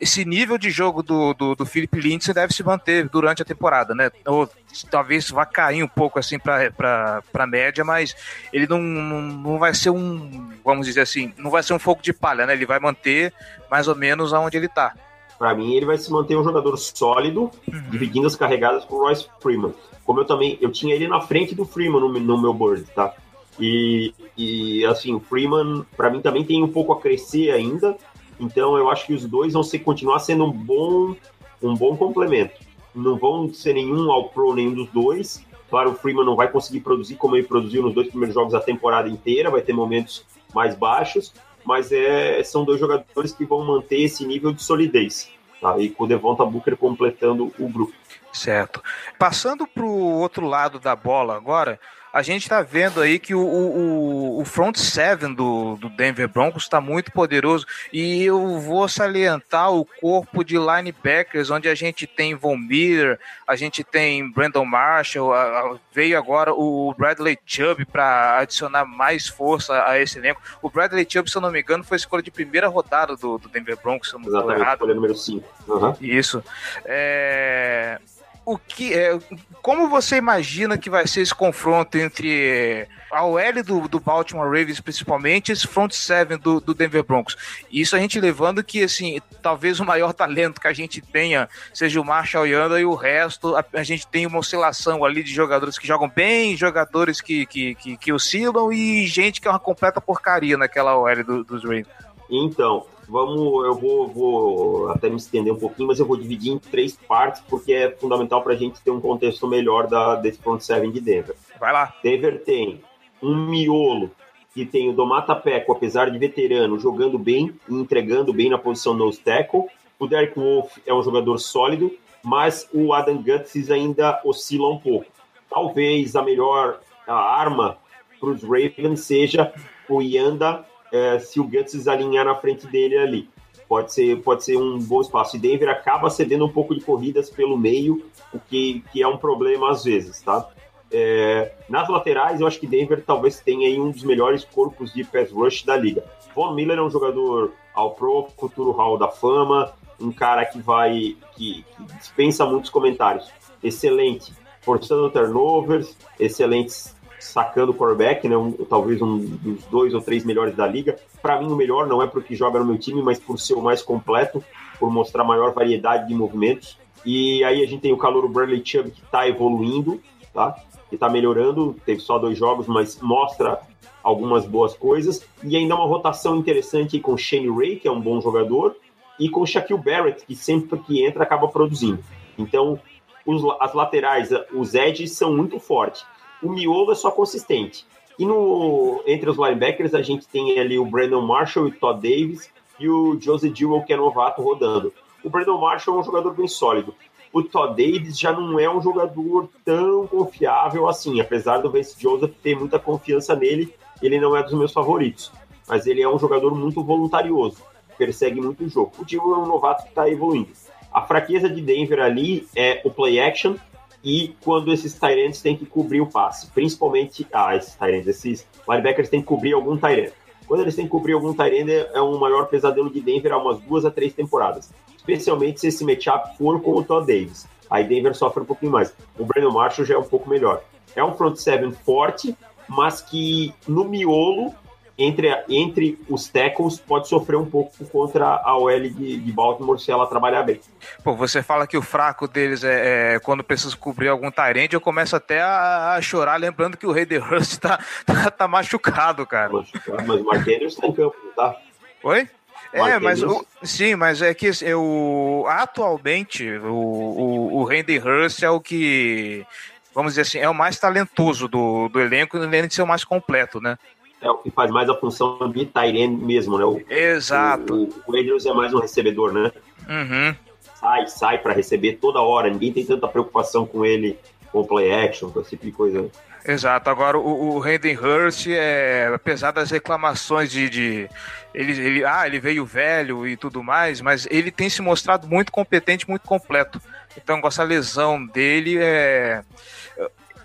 [SPEAKER 3] esse nível de jogo do, do, do Philip Lindsay deve se manter durante a temporada, né? Ou talvez vá cair um pouco assim para a média, mas ele não, não, não vai ser um, vamos dizer assim, não vai ser um fogo de palha, né? Ele vai manter mais ou menos aonde ele está.
[SPEAKER 6] Para mim, ele vai se manter um jogador sólido, uhum. dividindo as carregadas com o Royce Freeman. Como eu também, eu tinha ele na frente do Freeman no, no meu board, tá? E, e assim, o Freeman, para mim, também tem um pouco a crescer ainda. Então, eu acho que os dois vão ser, continuar sendo um bom, um bom complemento. Não vão ser nenhum ao pro, nenhum dos dois. Claro, o Freeman não vai conseguir produzir como ele produziu nos dois primeiros jogos da temporada inteira, vai ter momentos mais baixos, mas é, são dois jogadores que vão manter esse nível de solidez. Tá? E com o Devonta Booker completando o grupo.
[SPEAKER 3] Certo. Passando para o outro lado da bola agora, a gente está vendo aí que o, o, o front seven do, do Denver Broncos está muito poderoso e eu vou salientar o corpo de linebackers, onde a gente tem Von Miller, a gente tem Brandon Marshall, a, a, veio agora o Bradley Chubb para adicionar mais força a esse elenco. O Bradley Chubb, se eu não me engano, foi escolha de primeira rodada do, do Denver Broncos, se eu não
[SPEAKER 6] estou errado. Escolha número 5. Uhum.
[SPEAKER 3] Isso. É o que é, como você imagina que vai ser esse confronto entre a OL do, do Baltimore Ravens, principalmente, esse front seven do, do Denver Broncos? Isso a gente levando que, assim, talvez o maior talento que a gente tenha seja o Marshall Yanda e o resto, a, a gente tem uma oscilação ali de jogadores que jogam bem, jogadores que, que, que, que oscilam e gente que é uma completa porcaria naquela OL do, dos Ravens.
[SPEAKER 6] Então, Vamos, eu vou, vou até me estender um pouquinho, mas eu vou dividir em três partes, porque é fundamental para a gente ter um contexto melhor da, desse front seven de Denver.
[SPEAKER 3] Vai lá.
[SPEAKER 6] Denver tem um miolo que tem o Domata Peco, apesar de veterano, jogando bem e entregando bem na posição nose tackle. O Derek Wolf é um jogador sólido, mas o Adam Gutsis ainda oscila um pouco. Talvez a melhor arma para os Ravens seja o Yanda é, se o Guts alinhar na frente dele ali. Pode ser, pode ser um bom espaço. E Denver acaba cedendo um pouco de corridas pelo meio, o que, que é um problema às vezes, tá? É, nas laterais, eu acho que Denver talvez tenha aí um dos melhores corpos de pass rush da liga. Von Miller é um jogador ao pro, futuro hall da fama, um cara que vai, que, que dispensa muitos comentários. Excelente, forçando turnovers, excelentes sacando o quarterback, né? Um, talvez um dos dois ou três melhores da liga. Para mim, o melhor não é porque joga no meu time, mas por ser o mais completo, por mostrar maior variedade de movimentos. E aí a gente tem o calor Bradley Chubb que está evoluindo, tá? Que está melhorando. Teve só dois jogos, mas mostra algumas boas coisas. E ainda uma rotação interessante com Shane Ray, que é um bom jogador, e com Shaquille Barrett, que sempre que entra acaba produzindo. Então, os, as laterais, os edges são muito fortes o miolo é só consistente. E no, entre os linebackers, a gente tem ali o Brandon Marshall e o Todd Davis e o Joseph Dewell, que é novato, rodando. O Brandon Marshall é um jogador bem sólido. O Todd Davis já não é um jogador tão confiável assim, apesar do Vince Joseph ter muita confiança nele, ele não é dos meus favoritos. Mas ele é um jogador muito voluntarioso, persegue muito o jogo. O Dewell é um novato que está evoluindo. A fraqueza de Denver ali é o play action, e quando esses Tyrants têm que cobrir o passe, principalmente, ah, esses Tyrants, esses linebackers têm que cobrir algum Tyrant. Quando eles têm que cobrir algum Tyrant, é um maior pesadelo de Denver há umas duas a três temporadas, especialmente se esse matchup for com o Todd Davis. Aí Denver sofre um pouquinho mais. O Brandon Marshall já é um pouco melhor. É um front seven forte, mas que no miolo entre, entre os tackles pode sofrer um pouco contra a OL de, de Baltimore se ela trabalhar bem.
[SPEAKER 3] Pô, você fala que o fraco deles é, é quando precisa cobrir algum Tyrande, eu começo até a, a, chorar, lembrando que o Rei de Hurst tá, tá, tá, machucado, cara.
[SPEAKER 6] Machucado, mas o Mark Andrews tá em campo, tá?
[SPEAKER 3] Oi? É, mas o, sim, mas é que eu atualmente o, o, o Randy Hurst é o que, vamos dizer assim, é o mais talentoso do, do elenco, além de ser o mais completo, né?
[SPEAKER 6] É o que faz mais a função de Tyrene mesmo, né? O,
[SPEAKER 3] Exato.
[SPEAKER 6] O, o é mais um recebedor, né?
[SPEAKER 3] Uhum.
[SPEAKER 6] Sai, sai para receber toda hora. Ninguém tem tanta preocupação com ele, com play action, com esse tipo de coisa.
[SPEAKER 3] Exato. Agora, o, o Hayden Hurst, é, apesar das reclamações de, de ele, ele, ah, ele veio velho e tudo mais, mas ele tem se mostrado muito competente, muito completo. Então, com essa lesão dele, é,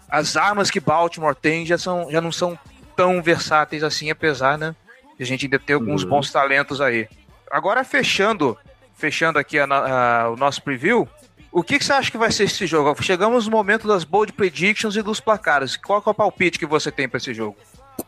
[SPEAKER 3] as armas que Baltimore tem já, são, já não são tão versáteis assim, apesar, né? De a gente ainda ter alguns uhum. bons talentos aí. Agora fechando, fechando aqui a, a, o nosso preview, O que, que você acha que vai ser esse jogo? Chegamos no momento das bold predictions e dos placares. Qual é o palpite que você tem para esse jogo?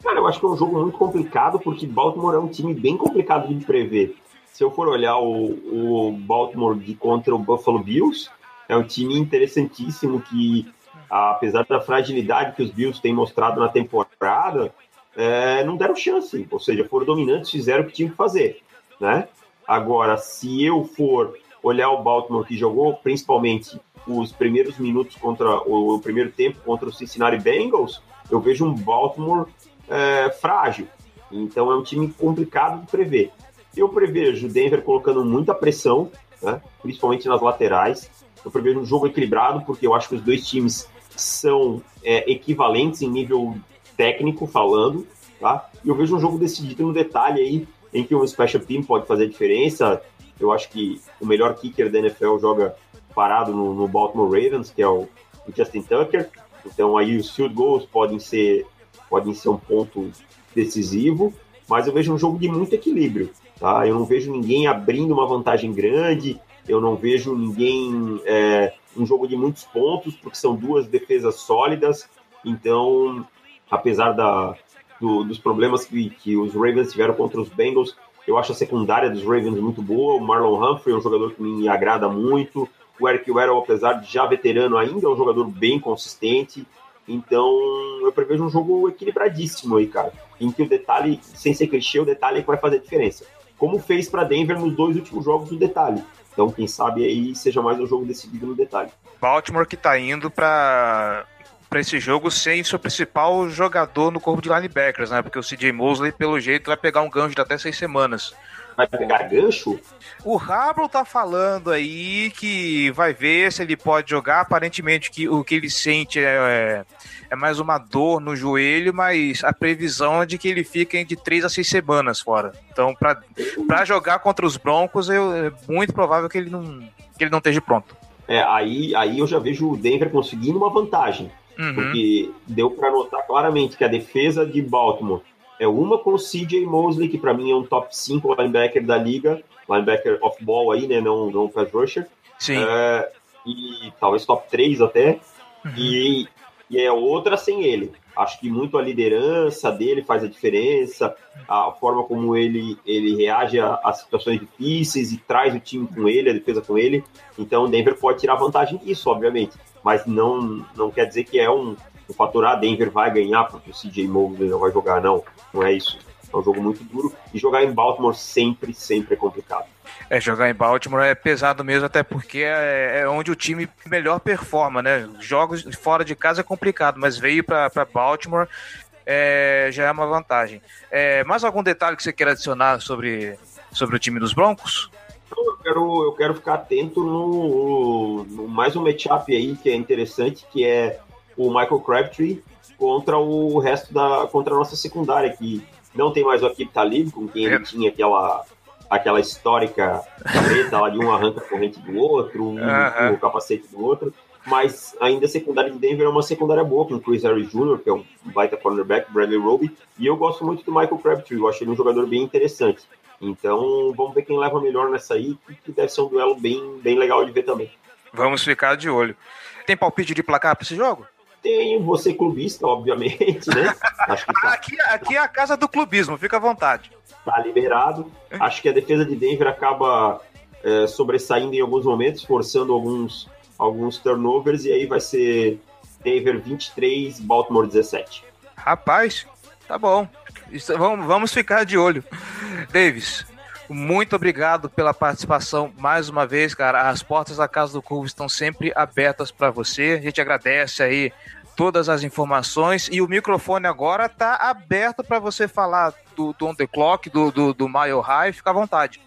[SPEAKER 6] Cara, eu acho que é um jogo muito complicado, porque Baltimore é um time bem complicado de prever. Se eu for olhar o, o Baltimore de contra o Buffalo Bills, é um time interessantíssimo que, apesar da fragilidade que os Bills têm mostrado na temporada, é, não deram chance. Ou seja, foram dominantes, fizeram o que tinham que fazer. Né? Agora, se eu for olhar o Baltimore que jogou, principalmente os primeiros minutos contra o, o primeiro tempo contra o Cincinnati Bengals, eu vejo um Baltimore é, frágil. Então é um time complicado de prever. Eu prevejo Denver colocando muita pressão, né, principalmente nas laterais. Eu prevejo um jogo equilibrado, porque eu acho que os dois times são é, equivalentes em nível técnico falando. Tá? E eu vejo um jogo decidido no detalhe aí, em que um special team pode fazer a diferença. Eu acho que o melhor kicker da NFL joga parado no, no Baltimore Ravens, que é o, o Justin Tucker. Então aí os field goals podem ser, podem ser um ponto decisivo, mas eu vejo um jogo de muito equilíbrio. Tá? Eu não vejo ninguém abrindo uma vantagem grande, eu não vejo ninguém é, um jogo de muitos pontos, porque são duas defesas sólidas. Então, apesar da, do, dos problemas que, que os Ravens tiveram contra os Bengals, eu acho a secundária dos Ravens muito boa. O Marlon Humphrey é um jogador que me agrada muito. O Eric Weddle, apesar de já veterano, ainda é um jogador bem consistente. Então, eu prevejo um jogo equilibradíssimo aí, cara. Em que o detalhe, sem ser clichê, o detalhe é que vai fazer a diferença. Como fez para Denver nos dois últimos jogos do detalhe. Então, quem sabe aí seja mais um jogo decidido no detalhe.
[SPEAKER 3] Baltimore que tá indo para para esse jogo sem seu principal jogador no corpo de linebackers, né? Porque o CJ Mosley, pelo jeito, vai pegar um gancho de até seis semanas.
[SPEAKER 6] Vai pegar gancho?
[SPEAKER 3] O Rablo tá falando aí que vai ver se ele pode jogar. Aparentemente que o que ele sente é, é, é mais uma dor no joelho, mas a previsão é de que ele fica entre três a seis semanas fora. Então, para jogar contra os Broncos, eu, é muito provável que ele não, que ele não esteja pronto.
[SPEAKER 6] É, aí, aí eu já vejo o Denver conseguindo uma vantagem. Uhum. Porque deu para notar claramente que a defesa de Baltimore é uma com o CJ Mosley, que para mim é um top 5 linebacker da liga, linebacker off-ball aí, né, não, não pass rusher.
[SPEAKER 3] Sim.
[SPEAKER 6] É, e talvez top 3 até. Uhum. E, e é outra sem ele. Acho que muito a liderança dele faz a diferença, a forma como ele, ele reage a, a, situações difíceis e traz o time com ele, a defesa com ele. Então o Denver pode tirar vantagem disso, obviamente mas não, não quer dizer que é um, um fator, ah, Denver vai ganhar porque o CJ Mosley não vai jogar, não, não é isso. É um jogo muito duro e jogar em Baltimore sempre, sempre é complicado.
[SPEAKER 3] É, jogar em Baltimore é pesado mesmo, até porque é, é onde o time melhor performa, né? Jogos fora de casa é complicado, mas veio para Baltimore é, já é uma vantagem. É, mais algum detalhe que você queira adicionar sobre, sobre o time dos Broncos?
[SPEAKER 6] Eu quero, eu quero ficar atento no, no mais um matchup aí que é interessante, que é o Michael Crabtree contra o resto da contra a nossa secundária que não tem mais o Akip Talib com quem ele tinha aquela aquela histórica treta lá de um arranca a corrente do outro, um, o capacete do outro, mas ainda a secundária de Denver é uma secundária boa, com o Chris Harris Jr., que é um baita cornerback, Bradley Roby, e eu gosto muito do Michael Crabtree, eu acho ele um jogador bem interessante. Então, vamos ver quem leva melhor nessa aí, que deve ser um duelo bem, bem legal de ver também.
[SPEAKER 3] Vamos ficar de olho. Tem palpite de placar para esse jogo?
[SPEAKER 6] Tenho, você clubista, obviamente, né?
[SPEAKER 3] Acho que tá, aqui, aqui é a casa do clubismo, fica à vontade.
[SPEAKER 6] Tá liberado. Acho que a defesa de Denver acaba é, sobressaindo em alguns momentos, forçando alguns, alguns turnovers, e aí vai ser Denver 23, Baltimore 17.
[SPEAKER 3] Rapaz, tá bom. Isso, vamos, vamos ficar de olho. Davis, muito obrigado pela participação mais uma vez, cara. As portas da Casa do Curvo estão sempre abertas para você. A gente agradece aí todas as informações e o microfone agora está aberto para você falar do, do On The Clock, do, do, do Mile High. Fica à vontade.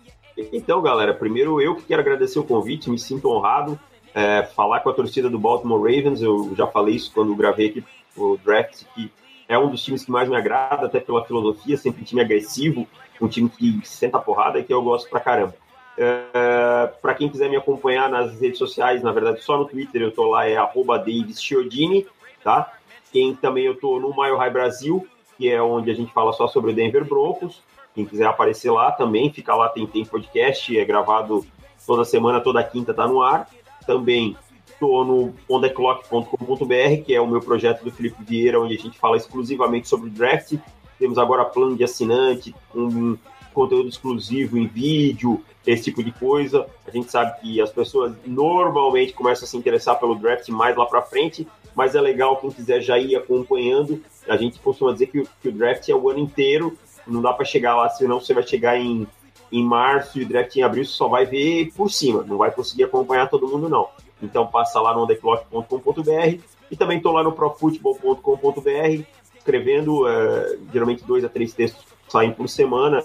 [SPEAKER 6] Então, galera, primeiro eu que quero agradecer o convite, me sinto honrado. É, falar com a torcida do Baltimore Ravens, eu já falei isso quando gravei aqui o draft, que é um dos times que mais me agrada, até pela filosofia, sempre um time agressivo, um time que senta porrada e que eu gosto pra caramba. É, para quem quiser me acompanhar nas redes sociais, na verdade só no Twitter eu tô lá, é arroba Chiodini, tá? Quem também eu tô no Mile High Brasil, que é onde a gente fala só sobre o Denver Broncos. Quem quiser aparecer lá também, fica lá, tem, tem podcast, é gravado toda semana, toda quinta tá no ar. também estou no ondeclock.com.br, que é o meu projeto do Felipe Vieira, onde a gente fala exclusivamente sobre draft. Temos agora plano de assinante, um conteúdo exclusivo em vídeo, esse tipo de coisa. A gente sabe que as pessoas normalmente começam a se interessar pelo draft mais lá para frente, mas é legal quem quiser já ir acompanhando. A gente costuma dizer que, que o draft é o ano inteiro, não dá para chegar lá, senão você vai chegar em, em março e o draft em abril, você só vai ver por cima, não vai conseguir acompanhar todo mundo, não. Então passa lá no ondeclock.com.br e também estou lá no profutebol.com.br escrevendo, uh, geralmente dois a três textos saem por semana,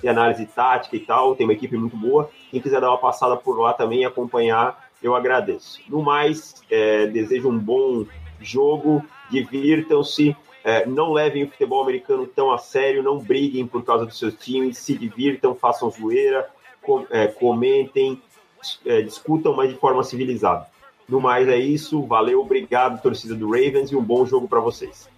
[SPEAKER 6] de análise tática e tal, tem uma equipe muito boa. Quem quiser dar uma passada por lá também e acompanhar, eu agradeço. No mais, é, desejo um bom jogo, divirtam-se, é, não levem o futebol americano tão a sério, não briguem por causa dos seus times, se divirtam, façam zoeira, com, é, comentem, discutam, mas de forma civilizada. No mais é isso, valeu, obrigado, torcida do Ravens, e um bom jogo para vocês.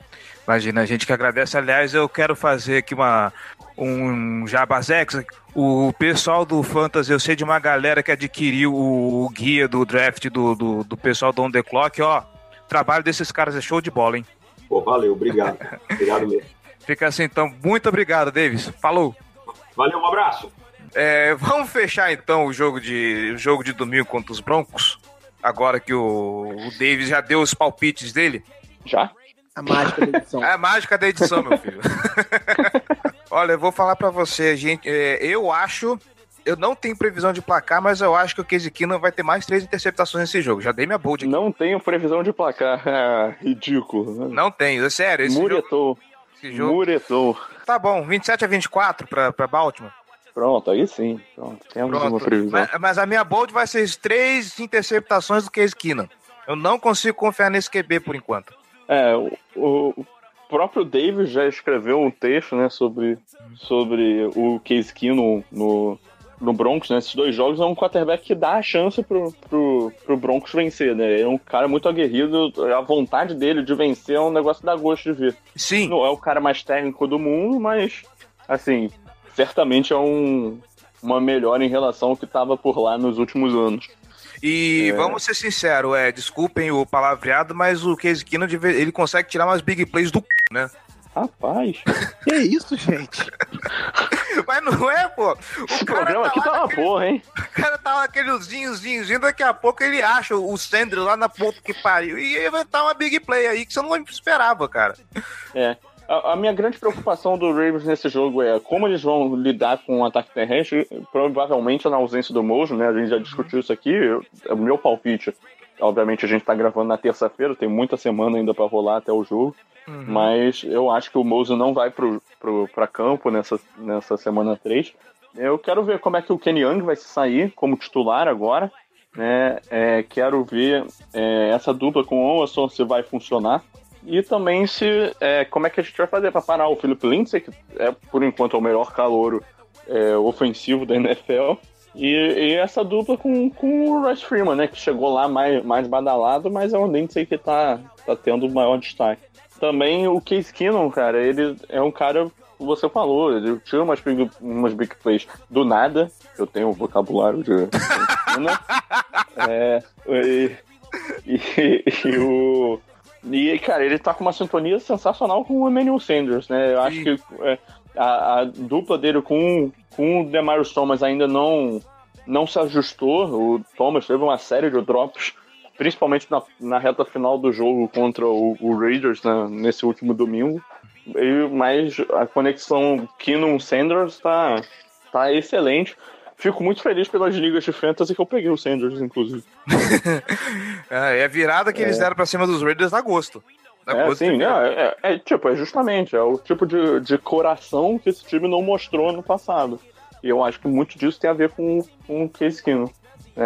[SPEAKER 3] Imagina, a gente que agradece. Aliás, eu quero fazer aqui uma, um Jabazex. O pessoal do Fantasy, eu sei de uma galera que adquiriu o, o guia do draft do, do, do, pessoal do On The Clock, ó. O trabalho desses caras é show de bola, hein?
[SPEAKER 6] Pô, valeu, obrigado. obrigado mesmo.
[SPEAKER 3] Fica assim então. Muito obrigado, Davis. Falou.
[SPEAKER 6] Valeu, um abraço.
[SPEAKER 3] É, vamos fechar então o jogo de, o jogo de domingo contra os Broncos. Agora que o, o Davis já deu os palpites dele.
[SPEAKER 5] Já?
[SPEAKER 7] A mágica da edição.
[SPEAKER 3] É a mágica da edição, meu filho. Olha, eu vou falar para você, gente. É, eu acho. Eu não tenho previsão de placar, mas eu acho que o Casey Keenum vai ter mais três interceptações nesse jogo. Já dei minha bold aqui.
[SPEAKER 5] Não tenho previsão de placar. Ah, ridículo.
[SPEAKER 3] Não tenho, é sério. Esse
[SPEAKER 5] Muretou.
[SPEAKER 3] Jogo, jogo...
[SPEAKER 5] Muretou.
[SPEAKER 3] Tá bom, 27 a 24 pra, pra Baltimore.
[SPEAKER 5] Pronto, aí sim. Pronto, temos Pronto. uma previsão.
[SPEAKER 3] Mas, mas, a minha bold vai ser três interceptações do Case Keenum. Eu não consigo confiar nesse QB por enquanto.
[SPEAKER 5] É, o, o próprio Davis já escreveu um texto, né, sobre, sobre o Case Keenum no, no Broncos, né? Esses dois jogos é um quarterback que dá a chance pro, pro, pro Broncos vencer, né? É um cara muito aguerrido, a vontade dele de vencer é um negócio da gosto de ver.
[SPEAKER 3] Sim.
[SPEAKER 5] Não é o cara mais técnico do mundo, mas, assim, certamente é um, uma melhora em relação ao que estava por lá nos últimos anos.
[SPEAKER 3] E é. vamos ser sinceros, é, desculpem o palavreado, mas o Case Keenum, ele consegue tirar umas big plays do c, né?
[SPEAKER 5] Rapaz.
[SPEAKER 7] que isso, gente?
[SPEAKER 3] Mas não é, pô.
[SPEAKER 5] O programa tá aqui tá uma naquele... porra, hein?
[SPEAKER 3] O cara tá naquele zinhozinho, daqui a pouco ele acha o Sandro lá na ponta que pariu. E vai inventar uma big play aí que você não esperava, cara.
[SPEAKER 5] É. A, a, minha grande preocupação do Ravens nesse jogo é como eles vão lidar com o ataque terrestre, provavelmente na ausência do Mojo, né? A gente já discutiu isso aqui, é o meu palpite. Obviamente a gente tá gravando na terça-feira, tem muita semana ainda para rolar até o jogo. Uhum. Mas eu acho que o Mozo não vai pra campo nessa, nessa semana 3. Eu quero ver como é que o Kenny Young vai se sair como titular agora. Né? É, quero ver é, essa dupla com o Owason se vai funcionar. E também se é, como é que a gente vai fazer para parar o Philip Lindsay, que é por enquanto o melhor calouro é, ofensivo da NFL. E, e, essa dupla com, com o Rush Freeman, né? Que chegou lá mais, mais badalado, mas é um Lindsay que tá, tá tendo maior destaque. Também o Case Keenum, cara, ele é um cara, você falou, ele tira umas big, umas big plays do nada. Eu tenho o vocabulário de. é, e, e, e, o. E, cara, ele tá com uma sintonia sensacional com o Emmanuel Sanders, né? Eu acho que é, a, a, dupla dele com, com o Demarius Thomas ainda não, não se ajustou. O Thomas teve uma série de drops principalmente na, na reta final do jogo contra o, o Raiders né, nesse último domingo. E, mas a conexão Keenum-Sanders está tá excelente. Fico muito feliz pelas ligas de fantasy que eu peguei o Sanders, inclusive.
[SPEAKER 3] é, a virada que é. eles deram para cima dos Raiders a gosto.
[SPEAKER 5] É, sim, é, é, é, tipo, é justamente, é o tipo de, de coração que esse time não mostrou no passado. E eu acho que muito disso tem a ver com, com o Case Keenum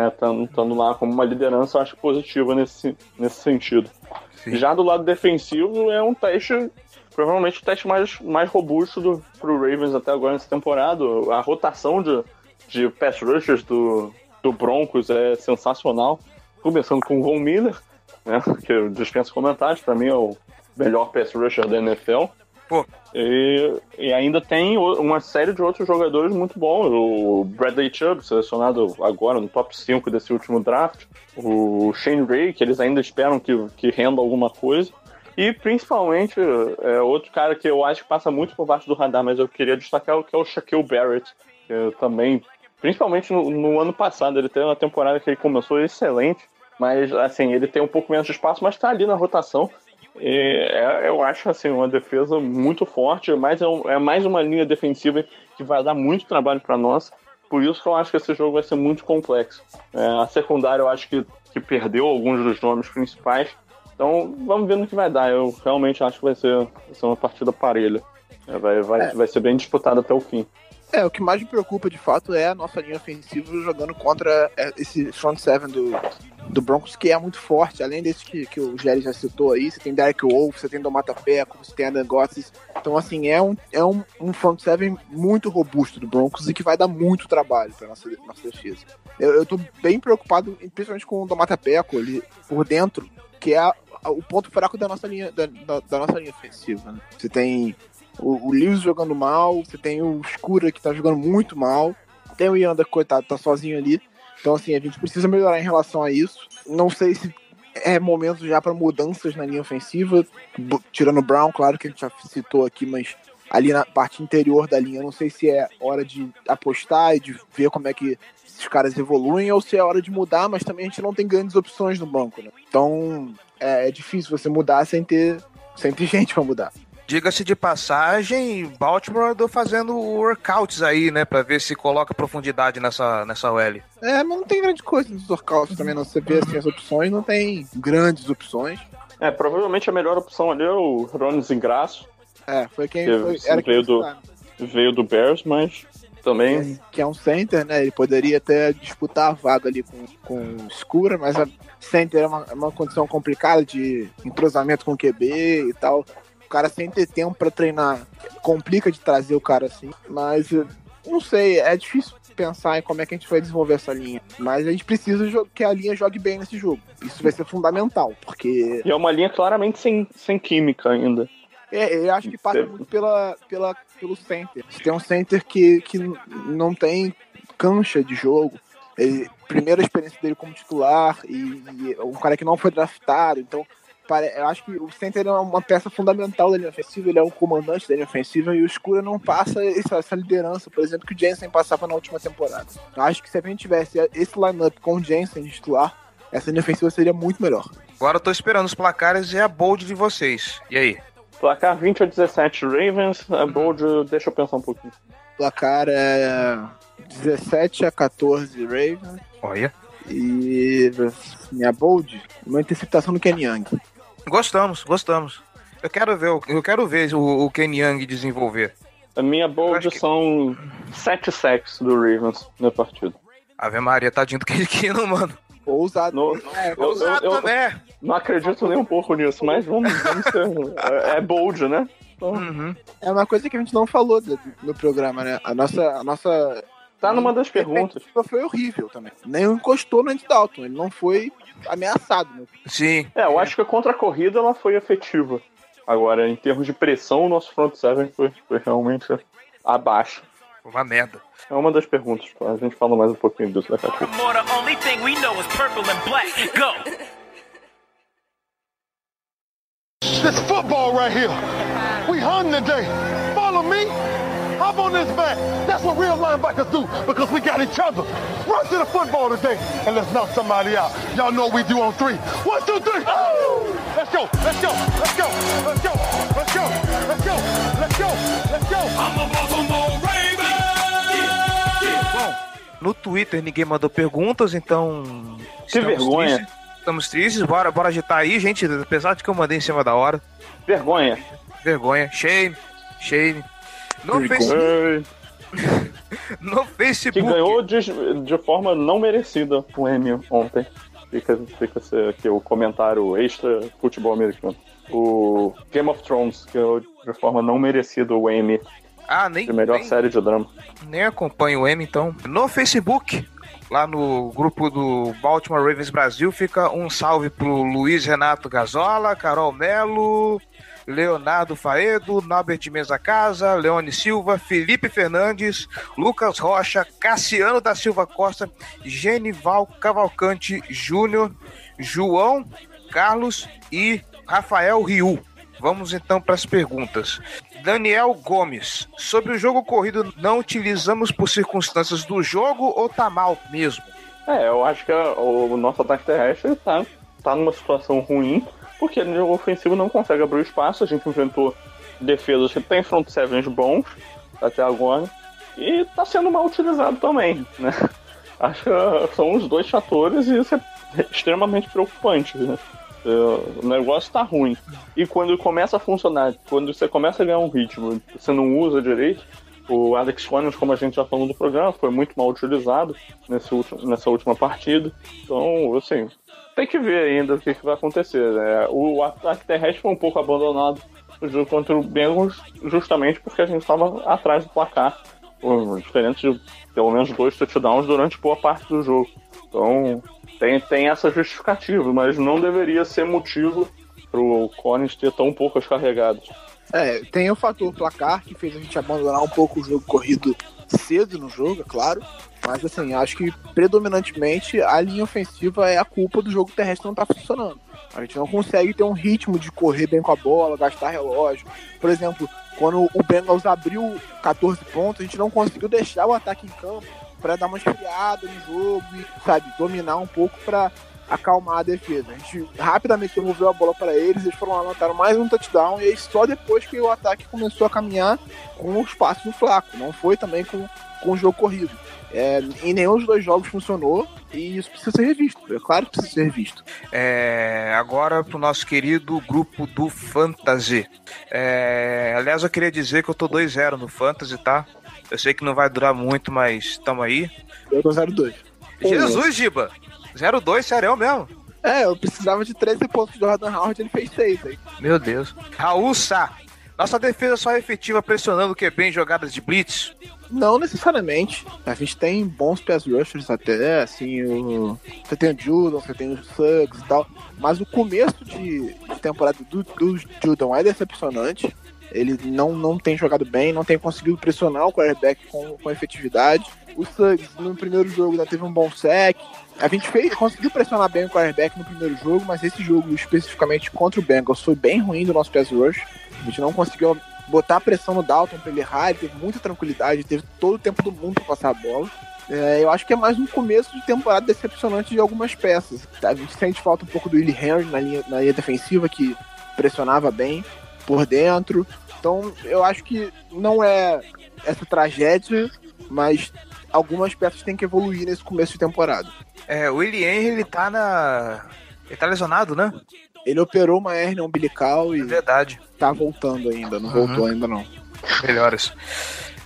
[SPEAKER 5] estando é, lá como uma liderança, eu acho positiva nesse, nesse sentido. Sim. Já do lado defensivo, é um teste, provavelmente o teste mais, mais robusto do, pro Ravens até agora nessa temporada. A rotação de, de pass rushers do, do Broncos é sensacional. Começando com o Von Miller, né, que eu dispenso comentários, para mim é o melhor pass rusher da NFL.
[SPEAKER 3] Pô.
[SPEAKER 5] E, e ainda tem o- uma série de outros jogadores muito bons. O Bradley Chubb, selecionado agora no top 5 desse último draft. O Shane Ray, que eles ainda esperam que, que renda alguma coisa. E principalmente, é, outro cara que eu acho que passa muito por baixo do radar, mas eu queria destacar, que é o Shaquille Barrett, que também, principalmente no, no ano passado, ele teve uma temporada que ele começou excelente, mas assim, ele tem um pouco menos de espaço, mas tá ali na rotação. E, é, eu acho assim, uma defesa muito forte, mas é, um- é mais uma linha defensiva que vai dar muito trabalho para nós. Por isso que eu acho que esse jogo vai ser muito complexo. É, a secundária eu acho que, que perdeu alguns dos nomes principais. Então vamos ver no que vai dar. Eu realmente acho que vai ser, vai ser uma partida parelha. É, vai, vai,
[SPEAKER 4] É.
[SPEAKER 5] vai ser bem disputada até o fim.
[SPEAKER 4] É, o que mais me preocupa de fato é a nossa linha ofensiva jogando contra é, esse front seven do, do Broncos, que é muito forte. Além desse que, que o Jerry já citou aí, você tem Derek Wolf, você tem Domata Peco, você tem Adam Gotsis. Então, assim, é um, é um, um front seven muito robusto do Broncos e que vai dar muito trabalho para nossa, nossa defesa. Eu, eu tô bem preocupado, principalmente com o Domata Peco ali por dentro, que é a- o ponto fraco da nossa linha, da, da, da nossa linha ofensiva. Né? Você tem o, o Lewis jogando mal, você tem o Escura que tá jogando muito mal, tem o Yanda, coitado, tá sozinho ali. Então, assim, a gente precisa melhorar em relação a isso. Não sei se é momento já para mudanças na linha ofensiva, tirando o Brown, claro que a gente já citou aqui, mas ali na parte interior da linha, não sei se é hora de apostar e de ver como é que esses caras evoluem ou se é hora de mudar, mas também a gente não tem grandes opções no banco, né? Então, é, é difícil você mudar sem ter, sem ter gente para mudar.
[SPEAKER 3] Diga-se de passagem, Baltimore andou fazendo workouts aí, né? Pra ver se coloca profundidade nessa, nessa OL.
[SPEAKER 4] É, mas não tem grande coisa nos workouts também, não. Você vê assim, as opções, não tem grandes opções.
[SPEAKER 5] É, provavelmente a melhor opção ali é o Ronis Ingrasso,
[SPEAKER 4] É, foi quem
[SPEAKER 5] Que
[SPEAKER 4] foi, era quem
[SPEAKER 5] veio do- veio do Bears, mas também
[SPEAKER 4] que é um center, né? Ele poderia até disputar a vaga ali com, com o Escura, mas a center é uma, é uma condição complicada de entrosamento com o QB e tal. O cara sem ter tempo pra treinar complica de trazer o cara assim, mas eu não sei, é difícil pensar em como é que a gente vai desenvolver essa linha, mas a gente precisa que a linha jogue bem nesse jogo. Isso vai ser fundamental, porque
[SPEAKER 5] E é uma linha claramente sem, sem química ainda.
[SPEAKER 4] é, eu acho que passa muito pela, pela, pelo center. Você tem um center que, que não tem cancha de jogo. Ele, primeira experiência dele como titular e, e um cara que não foi draftado. Então, eu acho que o center é uma peça fundamental da linha ofensiva. Ele é um comandante da linha ofensiva e o Escura não passa essa, liderança, por exemplo, que o Jensen passava na última temporada. Eu acho que se a gente tivesse esse lineup com o Jensen de titular, essa linha ofensiva seria muito melhor.
[SPEAKER 3] Agora eu tô esperando os placares e a bold de vocês. E aí?
[SPEAKER 5] Placar 20 a 17 Ravens, a Bold, deixa eu pensar um pouquinho.
[SPEAKER 4] placar é 17 a 14 Ravens.
[SPEAKER 3] Olha.
[SPEAKER 4] E minha bold, uma interceptação do Ken Young.
[SPEAKER 3] Gostamos, gostamos. Eu quero ver, o- eu quero ver o, o Ken Young desenvolver.
[SPEAKER 5] A minha Bold
[SPEAKER 3] que-
[SPEAKER 5] são 7 sacks do Ravens na partida.
[SPEAKER 3] Ave Maria, tadinho do Kenny mano.
[SPEAKER 4] Ousado.
[SPEAKER 5] No-
[SPEAKER 4] É,
[SPEAKER 5] eu-
[SPEAKER 3] Ousado
[SPEAKER 5] eu-
[SPEAKER 3] também.
[SPEAKER 5] Não acredito nem um pouco nisso, mas vamos, vamos ser. É, é Bold, né? Então,
[SPEAKER 3] Uhum.
[SPEAKER 4] é uma coisa que a gente não falou no programa, né? A nossa, a nossa
[SPEAKER 5] tá numa das perguntas.
[SPEAKER 4] foi horrível também. Nem encostou no Andy Dalton, ele não foi ameaçado. Né?
[SPEAKER 3] Sim.
[SPEAKER 5] É, eu acho que contra a corrida ela foi efetiva. Agora, em termos de pressão, o nosso front seven foi, foi realmente abaixo.
[SPEAKER 3] Uma merda.
[SPEAKER 5] É uma das perguntas, a gente fala mais um pouquinho disso daqui a pouco.
[SPEAKER 8] This football right here. We hunting today. On this back. That's what real linebackers do because we got each other. Run to the football today and let's knock somebody out. Y'all know what we do on three. One, two, three. Woo! Let's go. Let's go. Let's go. Let's go. Let's go. Let's go. Let's go. Let's go.
[SPEAKER 2] I'm a Baltimore Raven!
[SPEAKER 3] No Twitter ninguém mandou perguntas, então.
[SPEAKER 5] Que
[SPEAKER 3] estamos
[SPEAKER 5] vergonha.
[SPEAKER 3] tristes. Estamos tristes, bora, bora agitar aí, gente. Apesar de que eu mandei em cima da hora.
[SPEAKER 5] Vergonha.
[SPEAKER 3] Vergonha. Shame. Shame. No,
[SPEAKER 4] Vergonha.
[SPEAKER 3] face...
[SPEAKER 5] Ei,
[SPEAKER 3] no
[SPEAKER 5] Que
[SPEAKER 3] Facebook.
[SPEAKER 5] ganhou de, de forma não merecida o Emmy ontem. Fica, fica aqui o comentário extra futebol americano. O Game of Thrones ganhou de forma não merecida o Emmy
[SPEAKER 3] Ah, nem,
[SPEAKER 5] de melhor
[SPEAKER 3] nem,
[SPEAKER 5] série de drama.
[SPEAKER 3] nem acompanho o M, então. No Facebook, lá no grupo do Baltimore Ravens Brasil, fica um salve pro Luiz Renato Gazola, Carol Melo, Leonardo Faedo, Norbert Mesa Casa, Leone Silva, Felipe Fernandes, Lucas Rocha, Cassiano da Silva Costa, Genival Cavalcante Júnior, João Carlos e Rafael Riu. Vamos então para as perguntas. Daniel Gomes, sobre o jogo corrido, não utilizamos por circunstâncias do jogo ou tá mal mesmo?
[SPEAKER 5] É, eu acho que o nosso ataque terrestre tá, tá numa situação ruim, porque no jogo ofensivo não consegue abrir espaço. A gente enfrentou defesas que tem front sevens bons até agora, e tá sendo mal utilizado também, né? Acho que são os dois fatores e isso é extremamente preocupante, né? É, o negócio tá ruim. E quando começa a funcionar, quando você começa a ganhar um ritmo, você não usa direito, o Alex Connors, como a gente já falou no programa, foi muito mal utilizado nesse último, nessa última partida. Então, assim, tem que ver ainda o que, que vai acontecer. Né? O ataque terrestre foi um pouco abandonado no jogo contra o Bengals, justamente porque a gente estava atrás do placar, diferente de pelo menos dois touchdowns durante boa parte do jogo. Então, tem, tem essa justificativa, mas não deveria ser motivo pro Collins ter tão poucas carregadas.
[SPEAKER 4] É, tem o fator placar que fez a gente abandonar um pouco o jogo corrido cedo no jogo, é claro. Mas assim, acho que predominantemente a linha ofensiva é a culpa do jogo terrestre não estar tá funcionando. A gente não consegue ter um ritmo de correr bem com a bola, gastar relógio. Por exemplo, quando o Bengals abriu 14 pontos, a gente não conseguiu deixar o ataque em campo para dar uma esfriada no jogo e, sabe, dominar um pouco para acalmar a defesa. A gente rapidamente devolveu a bola para eles, eles foram lá, anotaram mais um touchdown, e aí só depois que o ataque começou a caminhar com os passos do Flaco, não foi também com, com o jogo corrido. É, em nenhum dos dois jogos funcionou e isso precisa ser revisto. É claro que precisa ser revisto.
[SPEAKER 3] É, agora pro nosso querido grupo do Fantasy. É, aliás, eu queria dizer que eu tô 2-0 no Fantasy, tá? Eu sei que não vai durar muito, mas tamo aí.
[SPEAKER 4] Eu tô 0-2.
[SPEAKER 3] Jesus, Giba! 0-2, sério mesmo?
[SPEAKER 4] É, eu precisava de 13 pontos do Jordan Howard, ele fez 6 aí.
[SPEAKER 3] Meu Deus. Raul Sá. Nossa defesa só é efetiva pressionando o QB em jogadas de blitz?
[SPEAKER 4] Não necessariamente. A gente tem bons pass rushers até, assim, o... você tem o Judon, você tem o Suggs e tal. Mas o começo de, temporada do, do Judon é decepcionante. Ele não, não tem jogado bem, não tem conseguido pressionar o quarterback com, com efetividade. O Suggs, no primeiro jogo, ainda teve um bom sec. A gente fez, conseguiu pressionar bem o quarterback no primeiro jogo, mas esse jogo, especificamente contra o Bengals, foi bem ruim do nosso pass rush. A gente não conseguiu botar pressão no Dalton para ele errar, ele teve muita tranquilidade, teve todo o tempo do mundo para passar a bola. É, eu acho que é mais um começo de temporada decepcionante de algumas peças. A gente sente falta um pouco do Willie Henry na linha, na linha defensiva, que pressionava bem por dentro. Então, eu acho que não é essa tragédia, mas algumas peças têm que evoluir nesse começo de temporada.
[SPEAKER 3] É, o Willie Henry, ele tá na. Ele tá lesionado, né?
[SPEAKER 4] Ele operou uma hernia umbilical e.
[SPEAKER 3] É verdade.
[SPEAKER 4] Tá voltando ainda, não uhum. voltou ainda não.
[SPEAKER 3] Melhores.